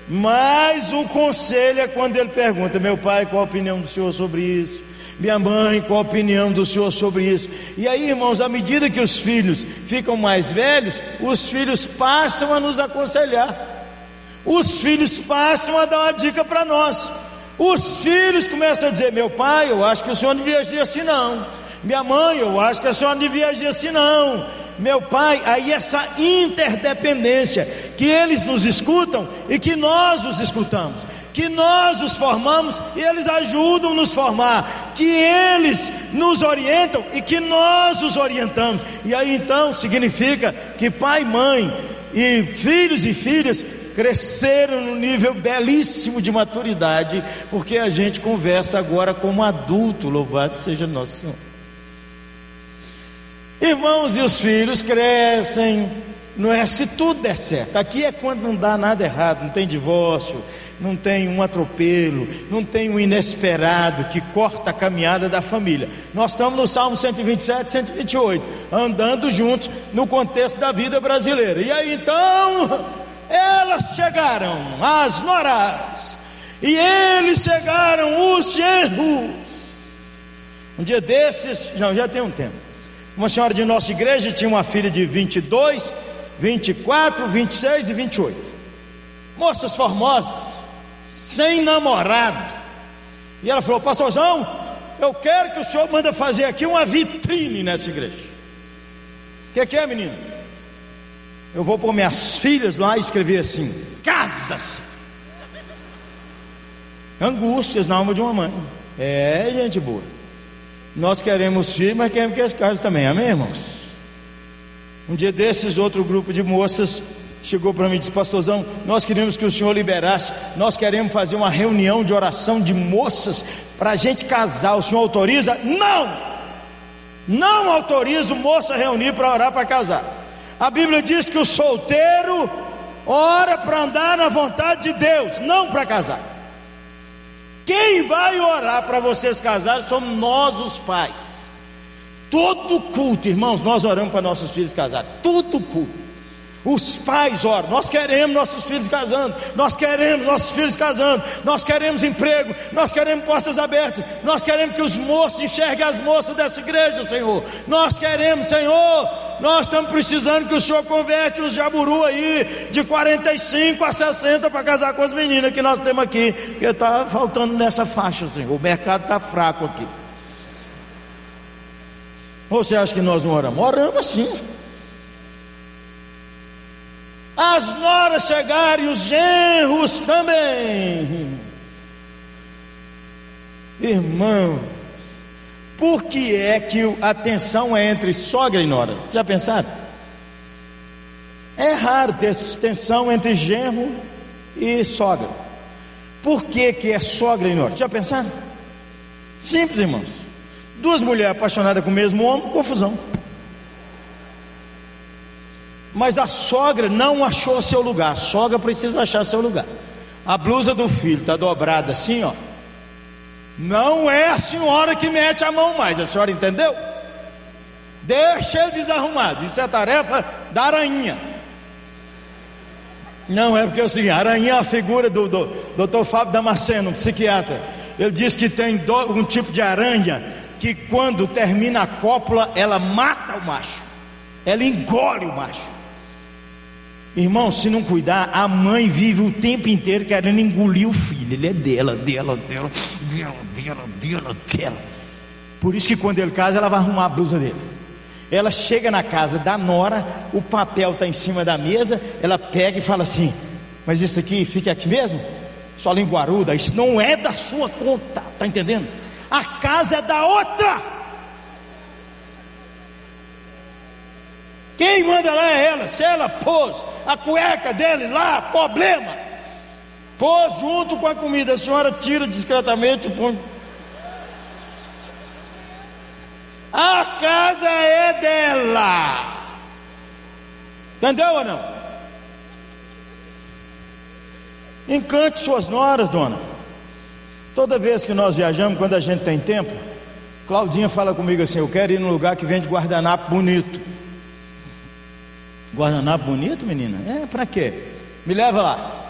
Mas o conselho é quando ele pergunta: Meu pai, qual a opinião do senhor sobre isso? Minha mãe, qual a opinião do senhor sobre isso? E aí, irmãos, à medida que os filhos ficam mais velhos, os filhos passam a nos aconselhar, os filhos passam a dar uma dica para nós. Os filhos começam a dizer: Meu pai, eu acho que o senhor devia agir assim, não. Minha mãe, eu acho que a senhora não devia agir assim, não. Meu pai, aí essa interdependência, que eles nos escutam e que nós os escutamos, que nós os formamos e eles ajudam nos formar, que eles nos orientam e que nós os orientamos. E aí então significa que pai, mãe e filhos e filhas cresceram no nível belíssimo de maturidade, porque a gente conversa agora como adulto, louvado seja nosso Senhor. Irmãos e os filhos crescem, não é se tudo der certo. Aqui é quando não dá nada errado, não tem divórcio, não tem um atropelo, não tem um inesperado que corta a caminhada da família. Nós estamos no Salmo 127, 128, andando juntos no contexto da vida brasileira. E aí então, elas chegaram, as noras, e eles chegaram, os genros. Um dia desses, não, já tem um tempo. Uma senhora de nossa igreja tinha uma filha de 22, 24, 26 e 28. Moças formosas, sem namorado. E ela falou: Pastorzão, eu quero que o senhor manda fazer aqui uma vitrine nessa igreja. O que, que, é, menino? Eu vou pôr minhas filhas lá e escrever assim: Casas. Angústias na alma de uma mãe. É, gente boa. Nós queremos filhos, mas queremos que eles casem também, amém, irmãos? Um dia desses, outro grupo de moças chegou para mim e disse: Pastorzão, nós queremos que o senhor liberasse, nós queremos fazer uma reunião de oração de moças para a gente casar. O senhor autoriza? Não! Não autorizo moça reunir para orar para casar. A Bíblia diz que o solteiro ora para andar na vontade de Deus, não para casar. Quem vai orar para vocês casarem somos nós, os pais. Todo culto, irmãos, nós oramos para nossos filhos casarem. Todo culto. Os pais oram, nós queremos nossos filhos casando, nós queremos nossos filhos casando, nós queremos emprego, nós queremos portas abertas, nós queremos que os moços enxerguem as moças dessa igreja, Senhor. Nós queremos, Senhor, nós estamos precisando que o Senhor converte os jaburu aí de 45 a 60 para casar com as meninas que nós temos aqui, porque está faltando nessa faixa, Senhor. O mercado está fraco aqui. Ou você acha que nós não oramos? Oramos sim. As noras chegaram e os genros também. Irmão, por que é que a tensão é entre sogra e nora? Já pensaram? É raro ter tensão entre genro e sogra. Por que, que é sogra e nora? Já pensaram? Simples, irmãos. Duas mulheres apaixonadas com o mesmo homem, confusão. Mas a sogra não achou seu lugar. A sogra precisa achar seu lugar. A blusa do filho está dobrada assim, ó. Não é a senhora que mete a mão mais. A senhora entendeu? Deixa ele desarrumado. Isso é tarefa da aranha. Não é porque é o seguinte: a aranha é a figura do, do Dr. Fábio Damasceno, um psiquiatra. Ele diz que tem do, um tipo de aranha que quando termina a cópula, ela mata o macho. Ela engole o macho. Irmão, se não cuidar, a mãe vive o tempo inteiro querendo engolir o filho. Ele é dela, dela, dela, dela, dela, dela, dela. Por isso que quando ele casa, ela vai arrumar a blusa dele. Ela chega na casa da nora, o papel está em cima da mesa, ela pega e fala assim: Mas isso aqui fica aqui mesmo? Sua linguaruda, isso não é da sua conta, tá entendendo? A casa é da outra. Quem manda lá é ela. Se ela pôs a cueca dele lá, problema. Pôs junto com a comida. A senhora tira discretamente e põe. A casa é dela. Entendeu ou não? Encante suas noras, dona. Toda vez que nós viajamos, quando a gente tem tempo, Claudinha fala comigo assim: Eu quero ir num lugar que vende guardanapo bonito. Guardanapo bonito, menina? É, para quê? Me leva lá.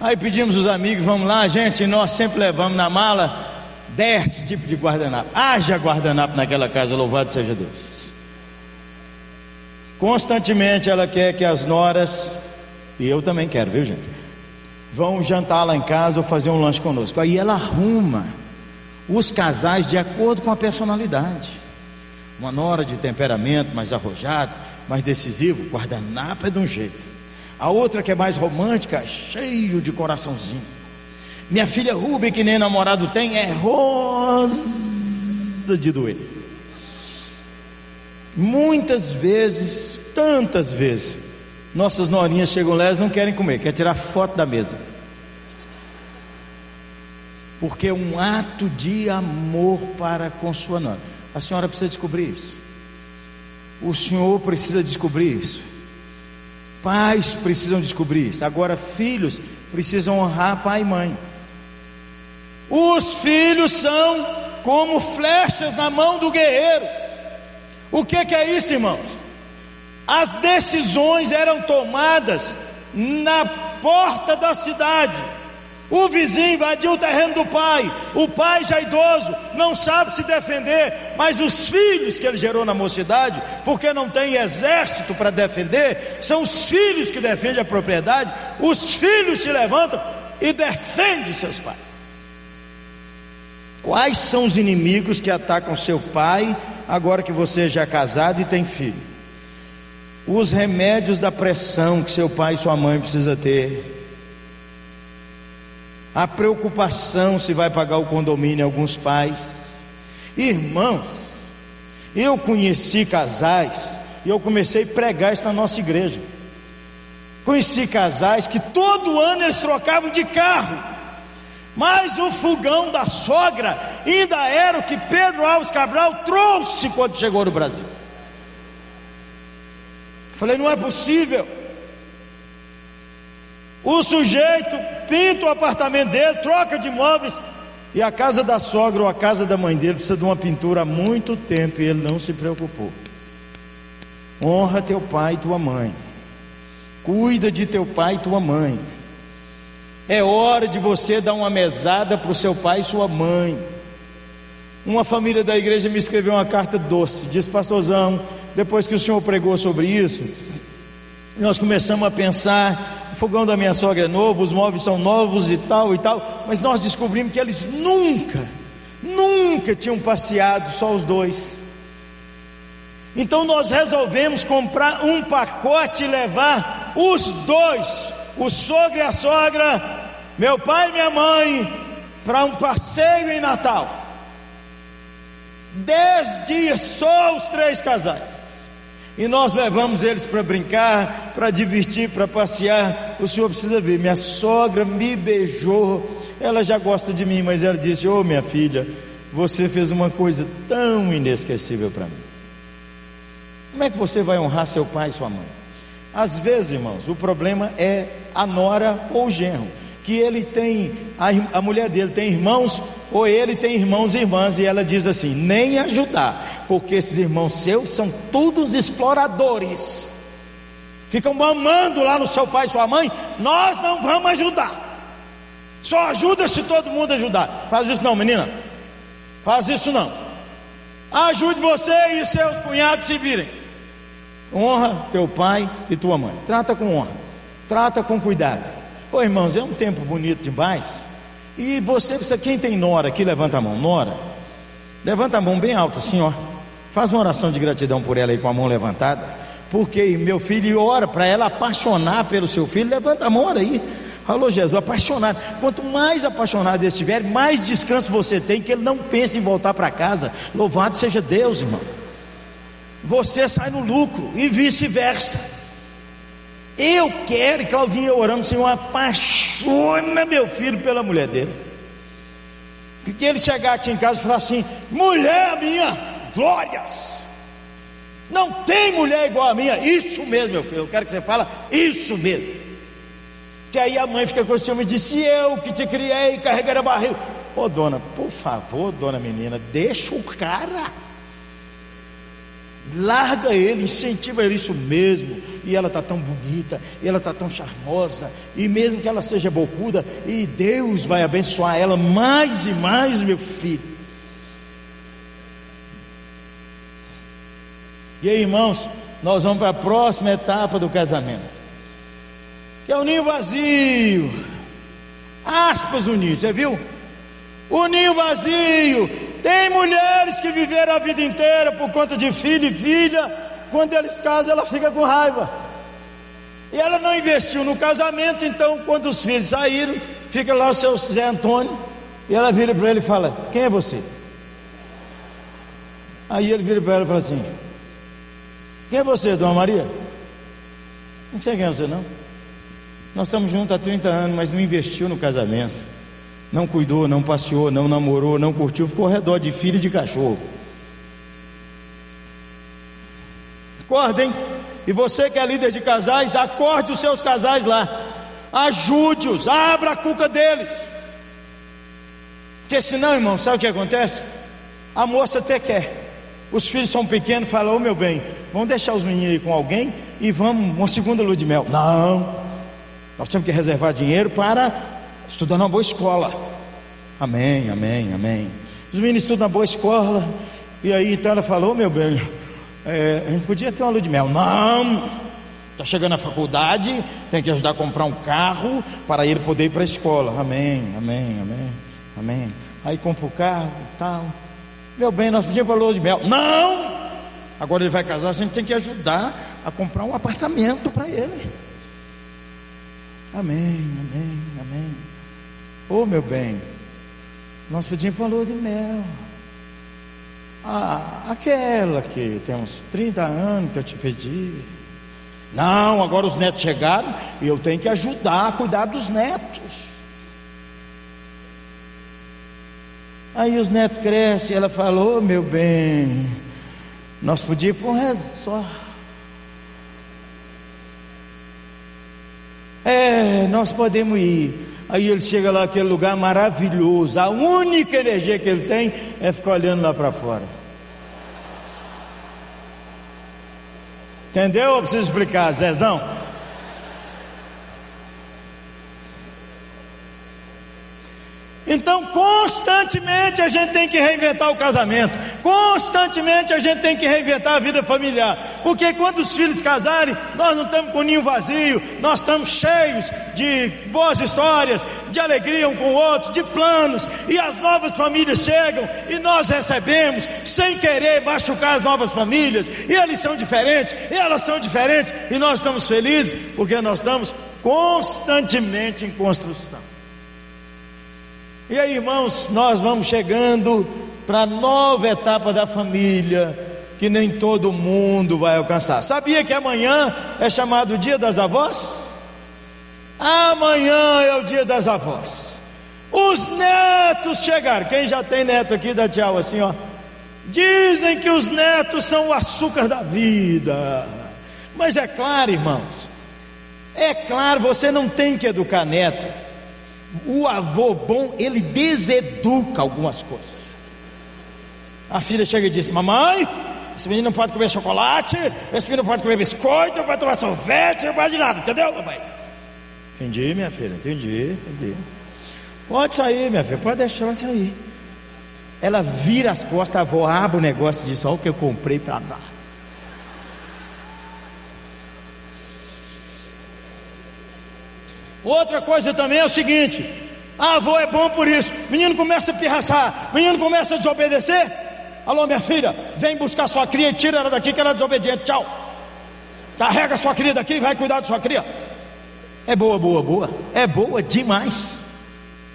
Aí pedimos os amigos, vamos lá, gente, nós sempre levamos na mala dez tipos de guardanapo. Haja guardanapo naquela casa, louvado seja Deus. Constantemente ela quer que as noras, e eu também quero, viu gente? Vão jantar lá em casa ou fazer um lanche conosco. Aí ela arruma os casais de acordo com a personalidade. Uma nora de temperamento mais arrojado, mais decisivo, guardanapo é de um jeito. A outra que é mais romântica, cheio de coraçãozinho. Minha filha Ruby, que nem namorado tem, é rosa de doer. Muitas vezes, tantas vezes, nossas norinhas chegam lá e não querem comer, quer tirar foto da mesa. Porque é um ato de amor para com sua nora. A senhora precisa descobrir isso. O senhor precisa descobrir isso. Pais precisam descobrir isso. Agora, filhos precisam honrar pai e mãe. Os filhos são como flechas na mão do guerreiro. O que, que é isso, irmãos? As decisões eram tomadas na porta da cidade o vizinho invadiu o terreno do pai, o pai já idoso, não sabe se defender, mas os filhos que ele gerou na mocidade, porque não tem exército para defender, são os filhos que defendem a propriedade, os filhos se levantam e defendem seus pais. Quais são os inimigos que atacam seu pai, agora que você já é casado e tem filho? Os remédios da pressão que seu pai e sua mãe precisam ter a preocupação se vai pagar o condomínio alguns pais. Irmãos, eu conheci casais e eu comecei a pregar isso na nossa igreja. Conheci casais que todo ano eles trocavam de carro. Mas o fogão da sogra ainda era o que Pedro Alves Cabral trouxe quando chegou no Brasil. Falei, não é possível. O sujeito pinta o apartamento dele, troca de móveis, e a casa da sogra ou a casa da mãe dele precisa de uma pintura há muito tempo e ele não se preocupou. Honra teu pai e tua mãe. Cuida de teu pai e tua mãe. É hora de você dar uma mesada para o seu pai e sua mãe. Uma família da igreja me escreveu uma carta doce. Diz, pastorzão, depois que o senhor pregou sobre isso, nós começamos a pensar: o fogão da minha sogra é novo, os móveis são novos e tal e tal, mas nós descobrimos que eles nunca, nunca tinham passeado só os dois. Então nós resolvemos comprar um pacote e levar os dois, o sogro e a sogra, meu pai e minha mãe, para um passeio em Natal. Dez dias só os três casais. E nós levamos eles para brincar, para divertir, para passear. O senhor precisa ver, minha sogra me beijou. Ela já gosta de mim, mas ela disse: Ô oh, minha filha, você fez uma coisa tão inesquecível para mim. Como é que você vai honrar seu pai e sua mãe? Às vezes, irmãos, o problema é a nora ou o genro que ele tem, a, a mulher dele tem irmãos, ou ele tem irmãos e irmãs, e ela diz assim: nem ajudar, porque esses irmãos seus são todos exploradores, ficam mamando lá no seu pai e sua mãe, nós não vamos ajudar, só ajuda se todo mundo ajudar. Faz isso não, menina, faz isso não. Ajude você e seus cunhados se virem. Honra teu pai e tua mãe. Trata com honra, trata com cuidado. Ô irmãos, é um tempo bonito demais. E você quem tem Nora aqui, levanta a mão. Nora, levanta a mão bem alta, assim, ó. Faz uma oração de gratidão por ela aí com a mão levantada. Porque meu filho ora para ela apaixonar pelo seu filho, levanta a mão, ora aí. Falou Jesus, apaixonado. Quanto mais apaixonado ele estiver, mais descanso você tem, que ele não pense em voltar para casa. Louvado seja Deus, irmão. Você sai no lucro e vice-versa. Eu quero, e Claudinha orando, Senhor, apaixona meu filho pela mulher dele. Porque ele chegar aqui em casa e falar assim: mulher minha, glórias. Não tem mulher igual a minha, isso mesmo, meu filho. Eu quero que você fale isso mesmo. Que aí a mãe fica com o senhor me disse: Eu que te criei, carregar a barriga. Ô dona, por favor, dona menina, deixa o cara. Larga ele, incentiva ele isso mesmo. E ela está tão bonita, e ela está tão charmosa, e mesmo que ela seja bocuda, e Deus vai abençoar ela mais e mais, meu filho. E aí, irmãos, nós vamos para a próxima etapa do casamento, que é o ninho vazio. Aspas o ninho, você viu? O ninho vazio. Tem mulheres que viveram a vida inteira por conta de filho e filha. Quando eles casam, ela fica com raiva. E ela não investiu no casamento, então quando os filhos saíram, fica lá o seu Zé Antônio. E ela vira para ele e fala: Quem é você? Aí ele vira para ela e fala assim: Quem é você, Dona Maria? Não sei quem é você, não. Nós estamos juntos há 30 anos, mas não investiu no casamento. Não cuidou, não passeou, não namorou, não curtiu, ficou ao redor de filho e de cachorro. Acordem. E você que é líder de casais, acorde os seus casais lá. Ajude-os, abra a cuca deles. Porque senão, irmão, sabe o que acontece? A moça até quer. Os filhos são pequenos, fala, ô oh, meu bem, vamos deixar os meninos aí com alguém e vamos uma segunda lua de mel. Não. Nós temos que reservar dinheiro para estudar numa boa escola. Amém, amém, amém. Os meninos estudam na boa escola. E aí então ela falou, meu bem, é, a gente podia ter uma lua de mel. Não! Está chegando na faculdade, tem que ajudar a comprar um carro para ele poder ir para a escola. Amém, amém, amém, amém. Aí compra o carro e tal. Meu bem, nós pedimos para lua de mel. Não! Agora ele vai casar, a gente tem que ajudar a comprar um apartamento para ele. Amém, amém, amém. Ô oh, meu bem, nós pedimos lua de mel. Ah, aquela que tem uns 30 anos que eu te pedi. Não, agora os netos chegaram e eu tenho que ajudar a cuidar dos netos. Aí os netos crescem e ela falou, oh, meu bem, nós podíamos ir para um resort. É, nós podemos ir. Aí ele chega lá, aquele lugar maravilhoso. A única energia que ele tem é ficar olhando lá para fora. Entendeu? Eu preciso explicar, Zezão? Então, constantemente a gente tem que reinventar o casamento, constantemente a gente tem que reinventar a vida familiar, porque quando os filhos casarem, nós não estamos com ninho vazio, nós estamos cheios de boas histórias, de alegria um com o outro, de planos, e as novas famílias chegam e nós recebemos, sem querer machucar as novas famílias, e eles são diferentes, e elas são diferentes, e nós estamos felizes porque nós estamos constantemente em construção. E aí, irmãos, nós vamos chegando para a nova etapa da família, que nem todo mundo vai alcançar. Sabia que amanhã é chamado Dia das Avós? Amanhã é o Dia das Avós. Os netos chegaram. Quem já tem neto aqui, dá tchau assim, ó. Dizem que os netos são o açúcar da vida. Mas é claro, irmãos, é claro, você não tem que educar neto o avô bom, ele deseduca algumas coisas. A filha chega e diz: Mamãe, esse menino não pode comer chocolate, esse menino não pode comer biscoito, não pode tomar sorvete, não pode nada, entendeu, mamãe? Entendi, minha filha, entendi, entendi. Pode sair, minha filha, pode deixar sair. Ela vira as costas, a avó abre o negócio e diz: Olha o que eu comprei para dar. Outra coisa também é o seguinte: ah, avô é bom por isso. Menino começa a pirraçar, menino começa a desobedecer. Alô, minha filha, vem buscar sua cria e tira ela daqui que ela é desobediente. Tchau. Carrega sua cria daqui e vai cuidar de sua cria. É boa, boa, boa. É boa demais.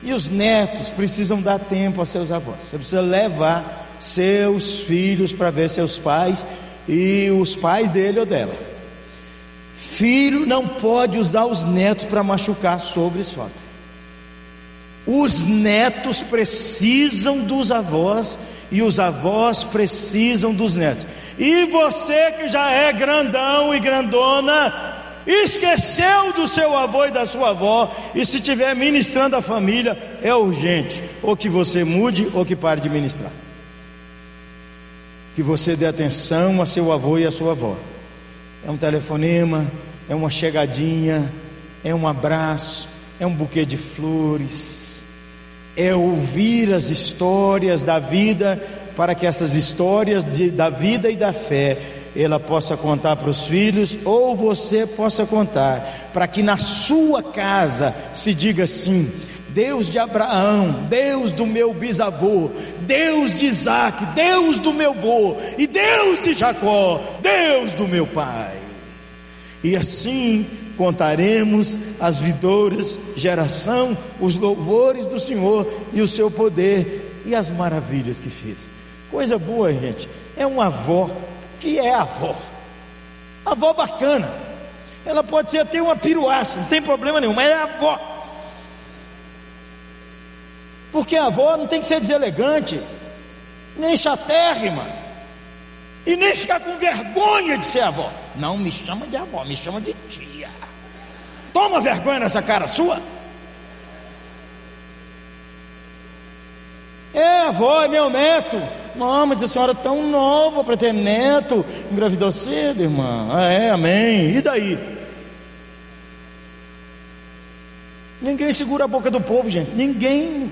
E os netos precisam dar tempo a seus avós. Você precisa levar seus filhos para ver seus pais e os pais dele ou dela. Filho não pode usar os netos para machucar sobre sogra. Os netos precisam dos avós e os avós precisam dos netos. E você que já é grandão e grandona, esqueceu do seu avô e da sua avó, e se estiver ministrando a família, é urgente, ou que você mude ou que pare de ministrar. que você dê atenção a seu avô e a sua avó. É um telefonema, é uma chegadinha, é um abraço, é um buquê de flores, é ouvir as histórias da vida, para que essas histórias de, da vida e da fé ela possa contar para os filhos, ou você possa contar, para que na sua casa se diga assim: Deus de Abraão, Deus do meu bisavô, Deus de Isaac, Deus do meu vô, e Deus de Jacó, Deus do meu pai. E assim contaremos as vidouras geração, os louvores do Senhor e o seu poder e as maravilhas que fez. Coisa boa, gente. É uma avó que é avó. Avó bacana. Ela pode ser até uma piruaça, não tem problema nenhum, mas é avó. Porque a avó não tem que ser deselegante, nem chatérrima, e nem ficar com vergonha de ser avó. Não me chama de avó, me chama de tia. Toma vergonha nessa cara sua. É, avó, é meu neto. Não, mas a senhora é tão nova para ter neto. Engravidou cedo, irmã. Ah, é, amém. E daí? Ninguém segura a boca do povo, gente. Ninguém.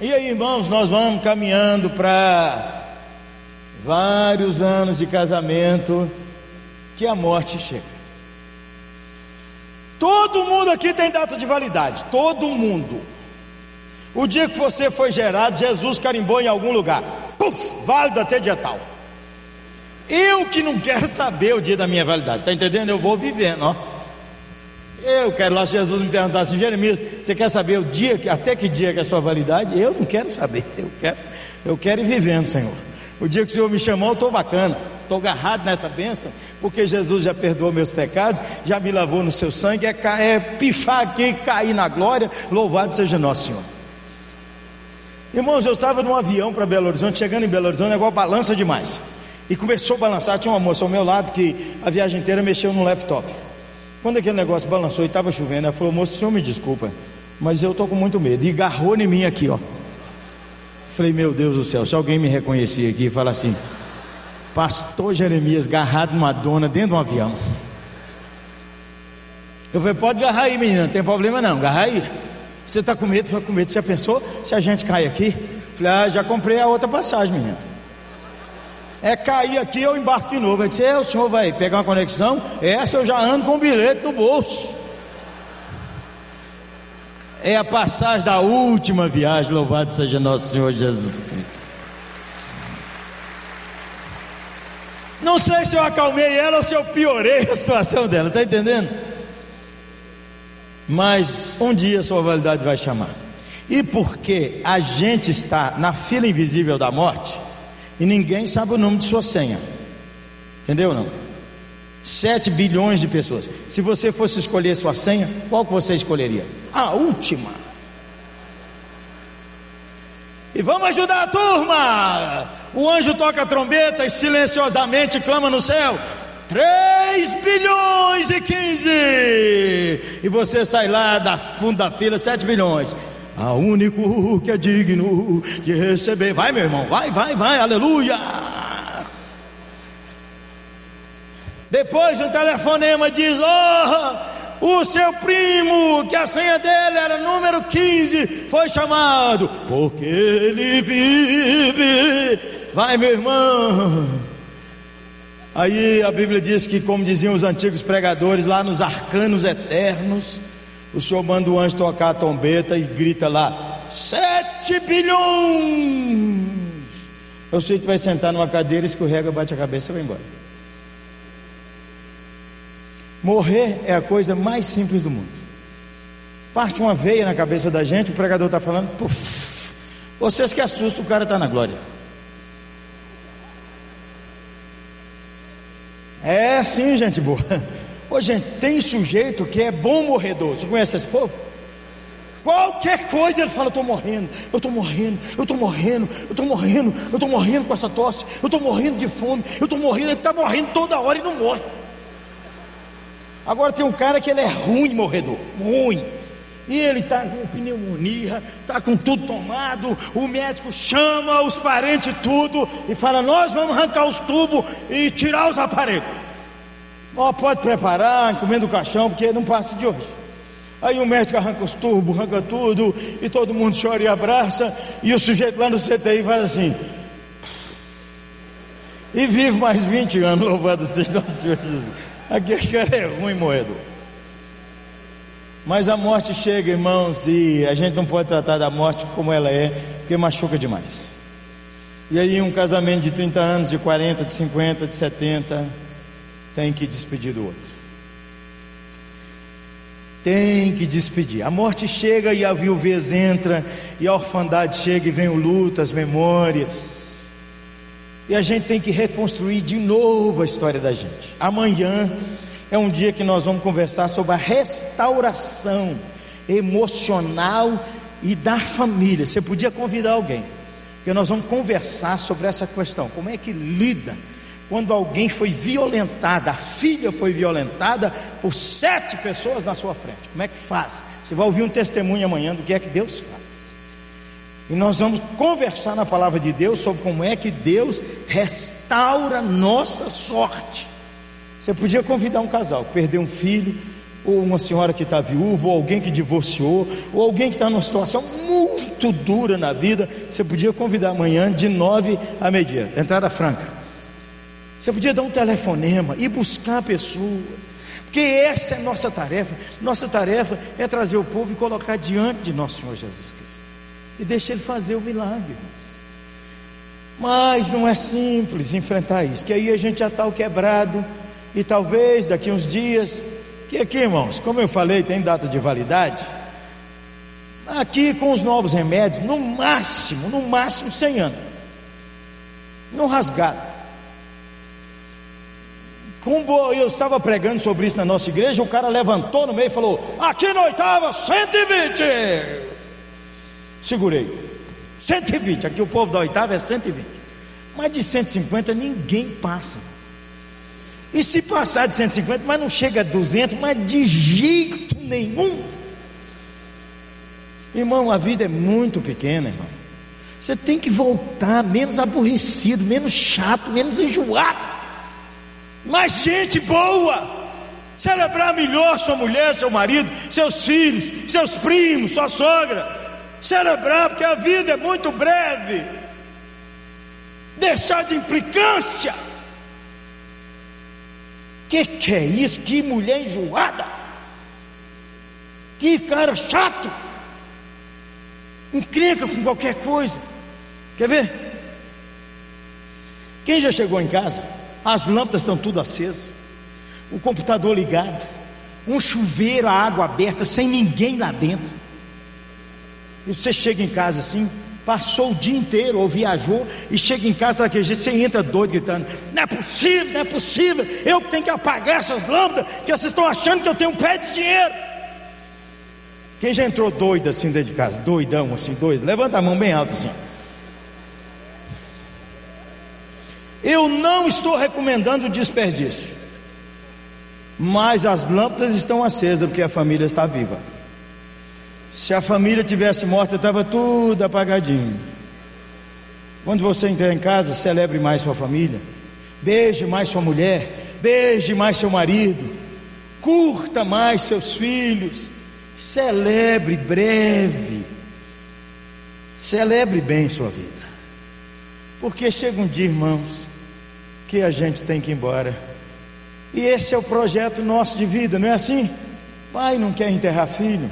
E aí, irmãos, nós vamos caminhando para vários anos de casamento que a morte chega. Todo mundo aqui tem data de validade, todo mundo. O dia que você foi gerado, Jesus carimbou em algum lugar. Puf, válido até dia tal. Eu que não quero saber o dia da minha validade, tá entendendo? Eu vou vivendo, ó. Eu quero lá, Jesus me perguntar assim, Jeremias, você quer saber o dia, até que dia que é a sua validade? Eu não quero saber, eu quero, eu quero ir vivendo, Senhor. O dia que o Senhor me chamou, eu estou bacana, estou agarrado nessa bênção, porque Jesus já perdoou meus pecados, já me lavou no seu sangue, é, é pifar aqui, cair na glória, louvado seja nosso Senhor. Irmãos, eu estava num avião para Belo Horizonte, chegando em Belo Horizonte, o negócio balança demais. E começou a balançar, tinha uma moça ao meu lado que a viagem inteira mexeu no laptop. Quando aquele negócio balançou e estava chovendo, ela falou: Moço, o senhor me desculpa, mas eu estou com muito medo. E agarrou em mim aqui, ó. Falei: Meu Deus do céu, se alguém me reconhecer aqui e falar assim, Pastor Jeremias agarrado numa dona dentro de um avião. Eu falei: Pode agarrar aí, menina, não tem problema não, agarrar aí. Você está com medo? Falei: Com medo, você já pensou se a gente cai aqui? Falei: Ah, já comprei a outra passagem, menina é cair aqui, eu embarco de novo. Ele disse: é, o senhor vai pegar uma conexão? Essa eu já ando com o bilhete no bolso. É a passagem da última viagem, louvado seja nosso Senhor Jesus Cristo. Não sei se eu acalmei ela ou se eu piorei a situação dela, está entendendo? Mas um dia a sua validade vai chamar. E porque a gente está na fila invisível da morte, e ninguém sabe o nome de sua senha. Entendeu não? 7 bilhões de pessoas. Se você fosse escolher sua senha, qual que você escolheria? A última. E vamos ajudar a turma. O anjo toca a trombeta e silenciosamente clama no céu: 3 bilhões e 15. E você sai lá da fundo da fila, 7 bilhões a único que é digno de receber. Vai, meu irmão, vai, vai, vai, aleluia. Depois um telefonema diz: Oh, o seu primo, que a senha dele era número 15, foi chamado, porque ele vive. Vai, meu irmão. Aí a Bíblia diz que, como diziam os antigos pregadores, lá nos arcanos eternos, o senhor manda o anjo tocar a trombeta e grita lá: sete bilhões. Eu sei que vai sentar numa cadeira, escorrega, bate a cabeça e vai embora. Morrer é a coisa mais simples do mundo. Parte uma veia na cabeça da gente, o pregador está falando, puf, vocês que assustam, o cara está na glória. É assim, gente boa. Ô gente, tem sujeito que é bom morredor. Você conhece esse povo? Qualquer coisa ele fala, eu estou morrendo, eu estou morrendo, eu estou morrendo, eu estou morrendo, eu estou morrendo com essa tosse, eu estou morrendo de fome, eu estou morrendo, ele está morrendo toda hora e não morre. Agora tem um cara que ele é ruim morredor, ruim. e ele está com pneumonia, está com tudo tomado. O médico chama os parentes tudo e fala: Nós vamos arrancar os tubos e tirar os aparelhos. Ó, pode preparar, encomenda o caixão, porque não passa de hoje. Aí o médico arranca os tubos, arranca tudo, e todo mundo chora e abraça, e o sujeito lá no CTI faz assim. E vive mais 20 anos, louvado seja nosso Senhor Jesus. Aquele cara é ruim, moedor. Mas a morte chega, irmãos, e a gente não pode tratar da morte como ela é, porque machuca demais. E aí, um casamento de 30 anos, de 40, de 50, de 70, tem que despedir do outro. Tem que despedir. A morte chega e a viuvez entra, e a orfandade chega e vem o luto, as memórias. E a gente tem que reconstruir de novo a história da gente. Amanhã é um dia que nós vamos conversar sobre a restauração emocional e da família. Você podia convidar alguém, porque nós vamos conversar sobre essa questão. Como é que lida quando alguém foi violentada, a filha foi violentada por sete pessoas na sua frente? Como é que faz? Você vai ouvir um testemunho amanhã do que é que Deus faz. E nós vamos conversar na palavra de Deus sobre como é que Deus restaura nossa sorte. Você podia convidar um casal, perder um filho, ou uma senhora que está viúva, ou alguém que divorciou, ou alguém que está numa situação muito dura na vida. Você podia convidar amanhã de nove a meio-dia, entrada franca. Você podia dar um telefonema e buscar a pessoa. Porque essa é nossa tarefa. Nossa tarefa é trazer o povo e colocar diante de nosso Senhor Jesus Cristo e deixa Ele fazer o milagre. Mas não é simples enfrentar isso, que aí a gente já está quebrado, e talvez daqui uns dias, que aqui irmãos, como eu falei, tem data de validade, aqui com os novos remédios, no máximo, no máximo 100 anos, não rasgado. Com, eu estava pregando sobre isso na nossa igreja, o cara levantou no meio e falou: Aqui na oitava, 120. Segurei. 120, aqui o povo da oitava é 120. Mas de 150 ninguém passa. E se passar de 150, mas não chega a 200, mas de jeito nenhum. Irmão, a vida é muito pequena, irmão. Você tem que voltar menos aborrecido, menos chato, menos enjoado. Mais gente boa. Celebrar melhor sua mulher, seu marido, seus filhos, seus primos, sua sogra celebrar, porque a vida é muito breve, deixar de implicância. Que que é isso? Que mulher enjoada, que cara chato, encrenca com qualquer coisa. Quer ver? Quem já chegou em casa? As lâmpadas estão tudo acesas, o computador ligado, um chuveiro, a água aberta, sem ninguém lá dentro. E você chega em casa assim, passou o dia inteiro ou viajou e chega em casa daquele jeito, você entra doido gritando: Não é possível, não é possível, eu tenho que apagar essas lâmpadas, que vocês estão achando que eu tenho um pé de dinheiro. Quem já entrou doido assim dentro de casa, doidão assim, doido, levanta a mão bem alta assim. Eu não estou recomendando desperdício, mas as lâmpadas estão acesas porque a família está viva. Se a família tivesse morta, estava tudo apagadinho. Quando você entrar em casa, celebre mais sua família, beije mais sua mulher, beije mais seu marido, curta mais seus filhos, celebre breve, celebre bem sua vida, porque chega um dia, irmãos, que a gente tem que ir embora, e esse é o projeto nosso de vida, não é assim? Pai não quer enterrar filho.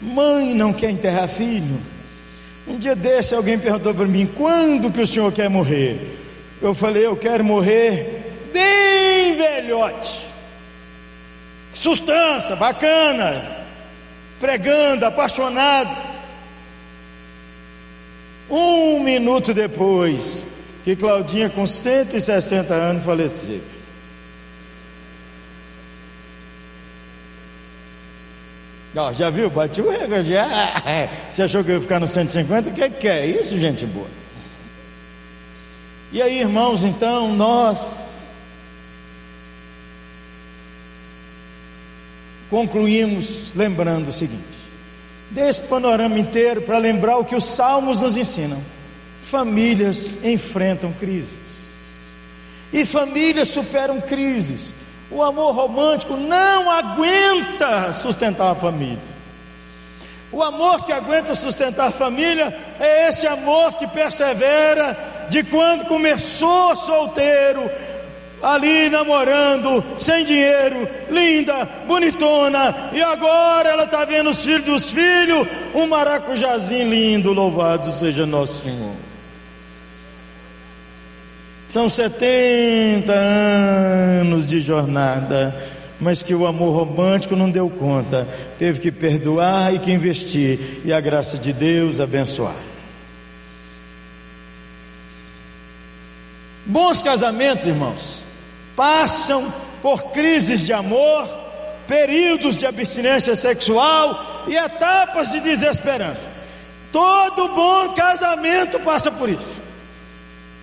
Mãe não quer enterrar filho. Um dia desse alguém perguntou para mim: quando que o senhor quer morrer? Eu falei: eu quero morrer bem velhote. Sustância, bacana. Pregando, apaixonado. Um minuto depois, que Claudinha, com 160 anos, faleceu. Já viu? Bati o recorde. Ah, você achou que eu ia ficar no 150? O que, que é isso, gente boa? E aí, irmãos, então nós concluímos lembrando o seguinte: desse panorama inteiro para lembrar o que os salmos nos ensinam. Famílias enfrentam crises. E famílias superam crises. O amor romântico não aguenta sustentar a família. O amor que aguenta sustentar a família é esse amor que persevera de quando começou solteiro, ali namorando, sem dinheiro, linda, bonitona, e agora ela está vendo os filhos dos filhos, um maracujazinho lindo, louvado seja nosso Senhor. São 70 anos de jornada, mas que o amor romântico não deu conta, teve que perdoar e que investir, e a graça de Deus abençoar. Bons casamentos, irmãos, passam por crises de amor, períodos de abstinência sexual e etapas de desesperança. Todo bom casamento passa por isso.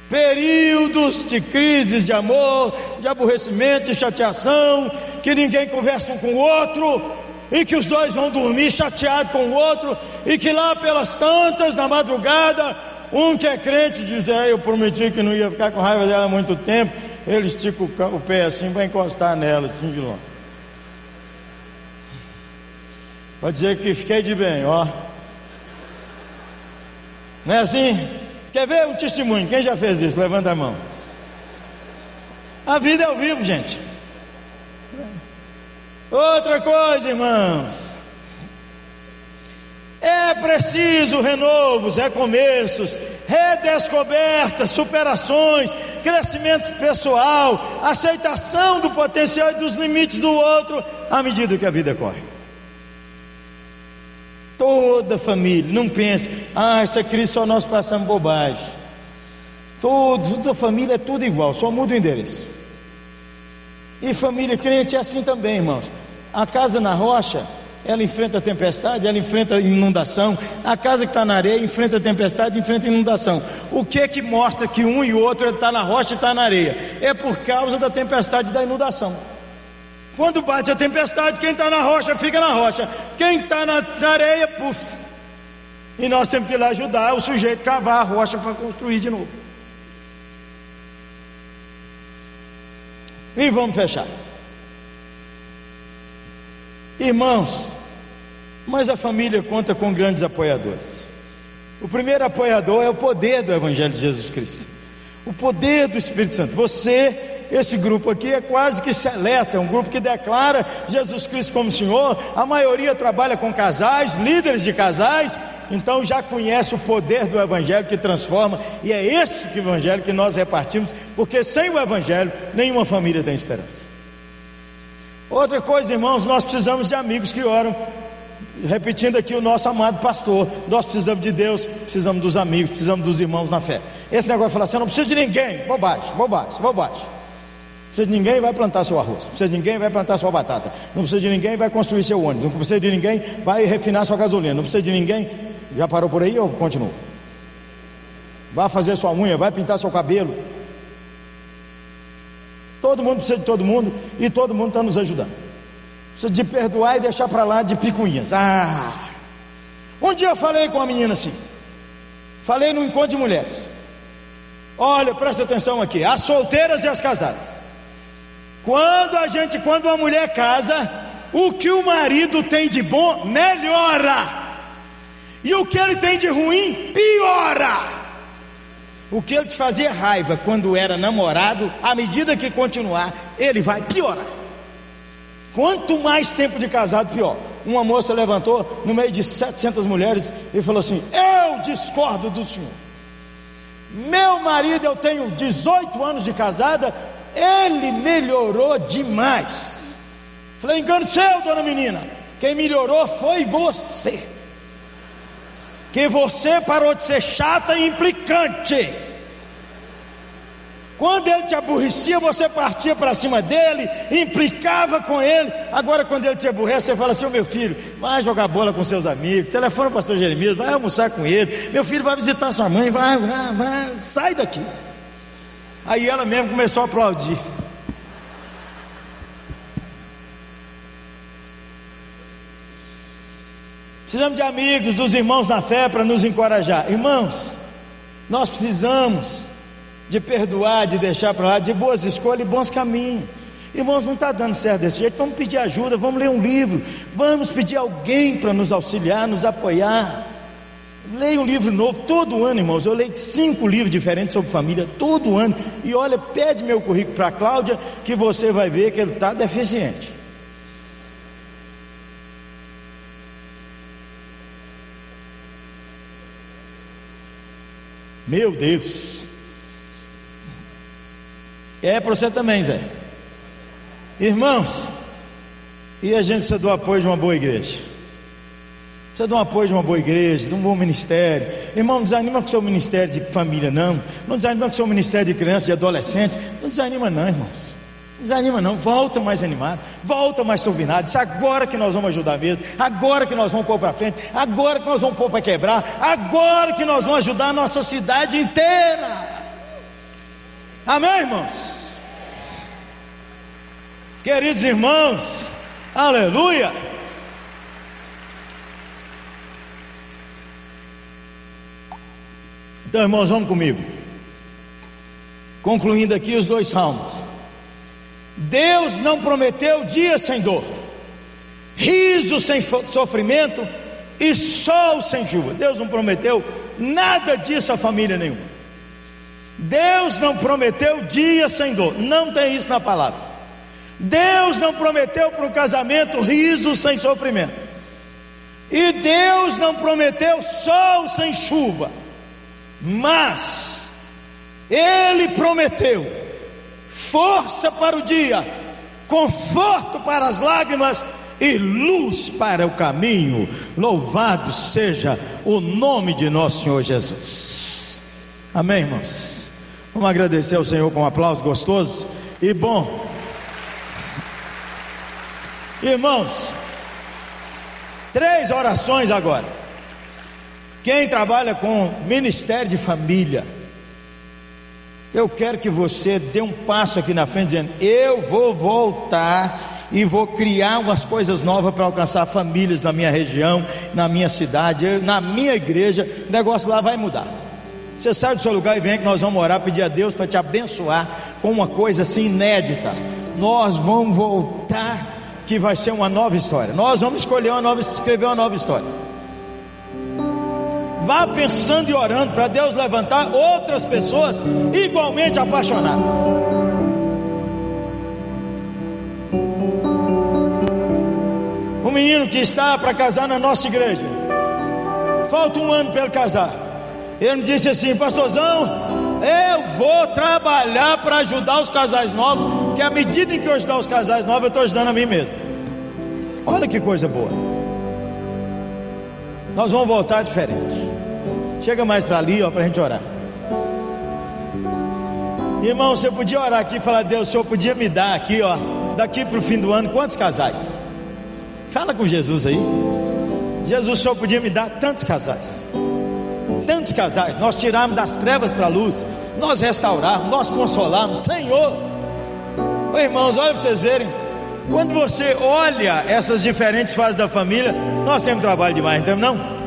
Períodos de crises de amor, de aborrecimento, de chateação, que ninguém conversa um com o outro, e que os dois vão dormir chateados com o outro, e que lá pelas tantas, na madrugada, um que é crente diz: é, Eu prometi que não ia ficar com raiva dela há muito tempo, ele estica o pé assim para encostar nela, assim de longe. Pode dizer que fiquei de bem, ó. Não é assim? Quer ver um testemunho? Quem já fez isso? Levanta a mão. A vida é ao vivo, gente. Outra coisa, irmãos. É preciso renovos, recomeços, redescobertas, superações, crescimento pessoal, aceitação do potencial e dos limites do outro à medida que a vida corre. Toda família, não pense, ah, essa crise só nós passamos bobagem. Todos, toda família é tudo igual, só muda o endereço. E família crente é assim também, irmãos. A casa na rocha ela enfrenta a tempestade, ela enfrenta a inundação. A casa que está na areia enfrenta a tempestade, enfrenta a inundação. O que é que mostra que um e outro está na rocha e está na areia? É por causa da tempestade e da inundação. Quando bate a tempestade, quem está na rocha fica na rocha. Quem está na, areia, puf. E nós temos que ir lá ajudar o sujeito a cavar a rocha para construir de novo. E vamos fechar. Irmãos, mas a família conta com grandes apoiadores. O primeiro apoiador é o poder do Evangelho de Jesus Cristo, o poder do Espírito Santo. Você, esse grupo aqui é quase que seleta, é um grupo que declara Jesus Cristo como Senhor. A maioria trabalha com casais, líderes de casais, então já conhece o poder do Evangelho que transforma, e é esse que Evangelho que nós repartimos, porque sem o Evangelho nenhuma família tem esperança. Outra coisa, irmãos, nós precisamos de amigos que oram. Repetindo aqui o nosso amado pastor, nós precisamos de Deus, precisamos dos amigos, precisamos dos irmãos na fé. Esse negócio de falar assim, eu não preciso de ninguém, bobagem, bobagem, bobagem. Precisa de ninguém vai plantar seu arroz, não precisa de ninguém vai plantar sua batata, não precisa de ninguém vai construir seu ônibus, não precisa de ninguém vai refinar sua gasolina, não precisa de ninguém. Já parou por aí ou continua? Vai fazer sua unha, vai pintar seu cabelo, Todo mundo precisa de todo mundo e todo mundo está nos ajudando. Precisa de perdoar e deixar para lá de picuinhas. Ah! Um dia eu falei com uma menina assim. Falei no encontro de mulheres. Olha, presta atenção aqui, as solteiras e as casadas. Quando a gente, quando uma mulher casa, o que o marido tem de bom melhora. E o que ele tem de ruim piora. O que ele te fazia raiva quando era namorado, à medida que continuar, ele vai piorar. Quanto mais tempo de casado, pior. Uma moça levantou no meio de 700 mulheres e falou assim: Eu discordo do senhor. Meu marido, eu tenho 18 anos de casada, ele melhorou demais. Falei: Engano seu, dona menina. Quem melhorou foi você que você parou de ser chata e implicante. Quando ele te aborrecia, você partia para cima dele, implicava com ele. Agora, quando ele te aborrece, você fala assim: oh, meu filho, vai jogar bola com seus amigos, telefona para o pastor Jeremias, vai almoçar com ele. Meu filho vai visitar sua mãe, vai, vai, vai, sai daqui. Aí ela mesmo começou a aplaudir. Precisamos de amigos, dos irmãos na fé para nos encorajar. Irmãos, nós precisamos de perdoar, de deixar para lá, de boas escolhas e bons caminhos. Irmãos, não está dando certo desse jeito, vamos pedir ajuda, vamos ler um livro, vamos pedir alguém para nos auxiliar, nos apoiar. Leia um livro novo todo ano, irmãos. Eu leio cinco livros diferentes sobre família todo ano. E olha, pede meu currículo para a Cláudia, que você vai ver que ele está deficiente. Meu Deus. É para você também, Zé. Irmãos, e a gente precisa do apoio de uma boa igreja. Precisa de um apoio de uma boa igreja, de um bom ministério. Irmão, não desanima com o seu ministério de família, não. Não desanima com o seu ministério de crianças, de adolescentes. Não desanima, não, irmãos. Desanima não, volta mais animado, volta mais turbinado. Agora que nós vamos ajudar mesmo, agora que nós vamos pôr para frente, agora que nós vamos pôr para quebrar, agora que nós vamos ajudar a nossa cidade inteira. Amém, irmãos? Queridos irmãos, aleluia. Então, irmãos, vamos comigo. Concluindo aqui os dois salmos. Deus não prometeu dia sem dor, riso sem sofrimento e sol sem chuva. Deus não prometeu nada disso a família nenhuma. Deus não prometeu dia sem dor, não tem isso na palavra. Deus não prometeu para o casamento riso sem sofrimento. E Deus não prometeu sol sem chuva. Mas Ele prometeu força para o dia, conforto para as lágrimas e luz para o caminho. Louvado seja o nome de nosso Senhor Jesus. Amém, irmãos. Vamos agradecer ao Senhor com um aplauso gostoso e bom. Irmãos, três orações agora. Quem trabalha com ministério de família, eu quero que você dê um passo aqui na frente, dizendo: Eu vou voltar e vou criar umas coisas novas para alcançar famílias na minha região, na minha cidade, na minha igreja. O negócio lá vai mudar. Você sai do seu lugar e vem que nós vamos orar, pedir a Deus para te abençoar com uma coisa assim inédita. Nós vamos voltar, que vai ser uma nova história. Nós vamos escolher uma nova, escrever uma nova história. Vá pensando e orando para Deus levantar outras pessoas igualmente apaixonadas. Um menino que está para casar na nossa igreja, falta um ano para ele casar. Ele me disse assim, pastorzão, eu vou trabalhar para ajudar os casais novos, que à medida em que eu ajudar os casais novos, eu estou ajudando a mim mesmo. Olha que coisa boa. Nós vamos voltar diferente. Chega mais para ali, ó, para a gente orar. Irmão, você podia orar aqui e falar, Deus, o Senhor podia me dar aqui, ó, daqui para o fim do ano, quantos casais? Fala com Jesus aí. Jesus, o Senhor podia me dar tantos casais. Tantos casais. Nós tirarmos das trevas para a luz. Nós restaurarmos, nós consolarmos. Senhor. Irmãos, olha para vocês verem. Quando você olha essas diferentes fases da família, nós temos trabalho demais, não temos não?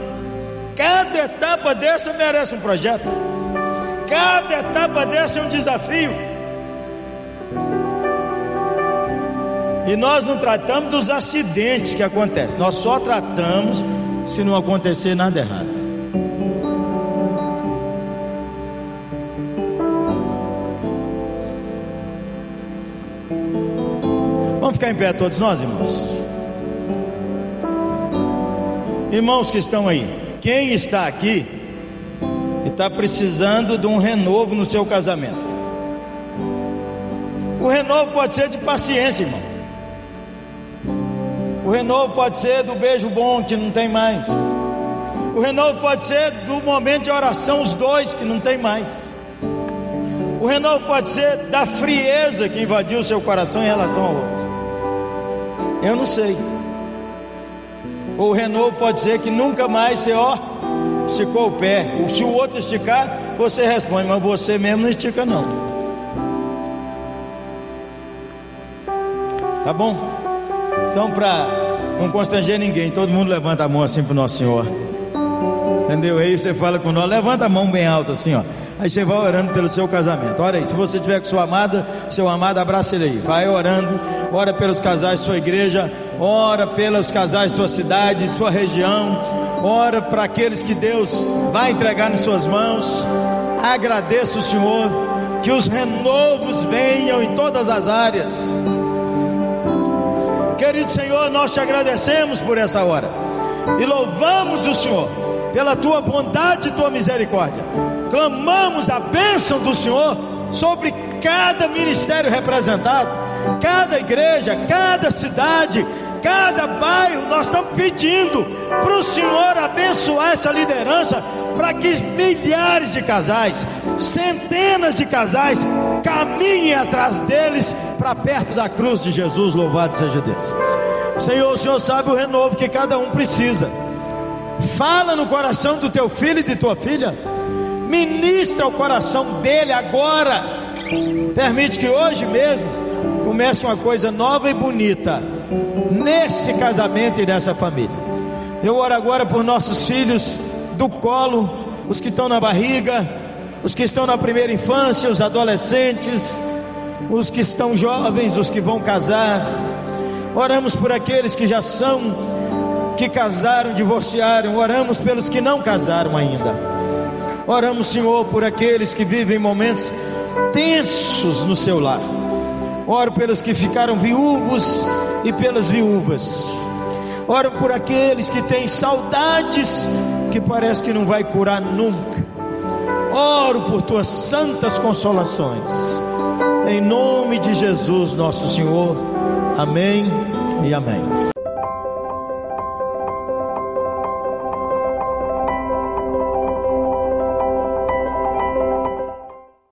Cada etapa dessa merece um projeto. Cada etapa dessa é um desafio. E nós não tratamos dos acidentes que acontecem. Nós só tratamos se não acontecer nada errado. Vamos ficar em pé todos nós, irmãos. Irmãos que estão aí. Quem está aqui e está precisando de um renovo no seu casamento? O renovo pode ser de paciência, irmão. O renovo pode ser do beijo bom que não tem mais. O renovo pode ser do momento de oração, os dois que não tem mais. O renovo pode ser da frieza que invadiu o seu coração em relação ao outro. Eu não sei. Ou o renovo pode ser que nunca mais você, ó, esticou o pé. Se o outro esticar, você responde, mas você mesmo não estica não. Tá bom? Então, para não constranger ninguém. Todo mundo levanta a mão assim para o Nosso Senhor. Entendeu? Aí você fala com nós, levanta a mão bem alta assim, ó. Aí você vai orando pelo seu casamento. Ora aí, se você tiver com sua amada, seu amado, abraça ele aí. Vai orando, ora pelos casais de sua igreja, ora pelos casais de sua cidade, de sua região, ora para aqueles que Deus vai entregar em suas mãos. Agradeça o Senhor, que os renovos venham em todas as áreas. Querido Senhor, nós te agradecemos por essa hora e louvamos o Senhor pela tua bondade e tua misericórdia. Clamamos a bênção do Senhor sobre cada ministério representado, cada igreja, cada cidade, cada bairro. Nós estamos pedindo para o Senhor abençoar essa liderança para que milhares de casais, centenas de casais caminhem atrás deles para perto da cruz de Jesus. Louvado seja Deus. Senhor, o Senhor sabe o renovo que cada um precisa. Fala no coração do teu filho e de tua filha. Ministra o coração dele agora. Permite que hoje mesmo comece uma coisa nova e bonita nesse casamento e nessa família. Eu oro agora por nossos filhos do colo, os que estão na barriga, os que estão na primeira infância, os adolescentes, os que estão jovens, os que vão casar. Oramos por aqueles que já são que casaram, divorciaram, oramos pelos que não casaram ainda. Oramos, Senhor, por aqueles que vivem momentos tensos no seu lar. Oro pelos que ficaram viúvos e pelas viúvas. Oro por aqueles que têm saudades que parece que não vai curar nunca. Oro por tuas santas consolações. Em nome de Jesus, nosso Senhor. Amém e amém.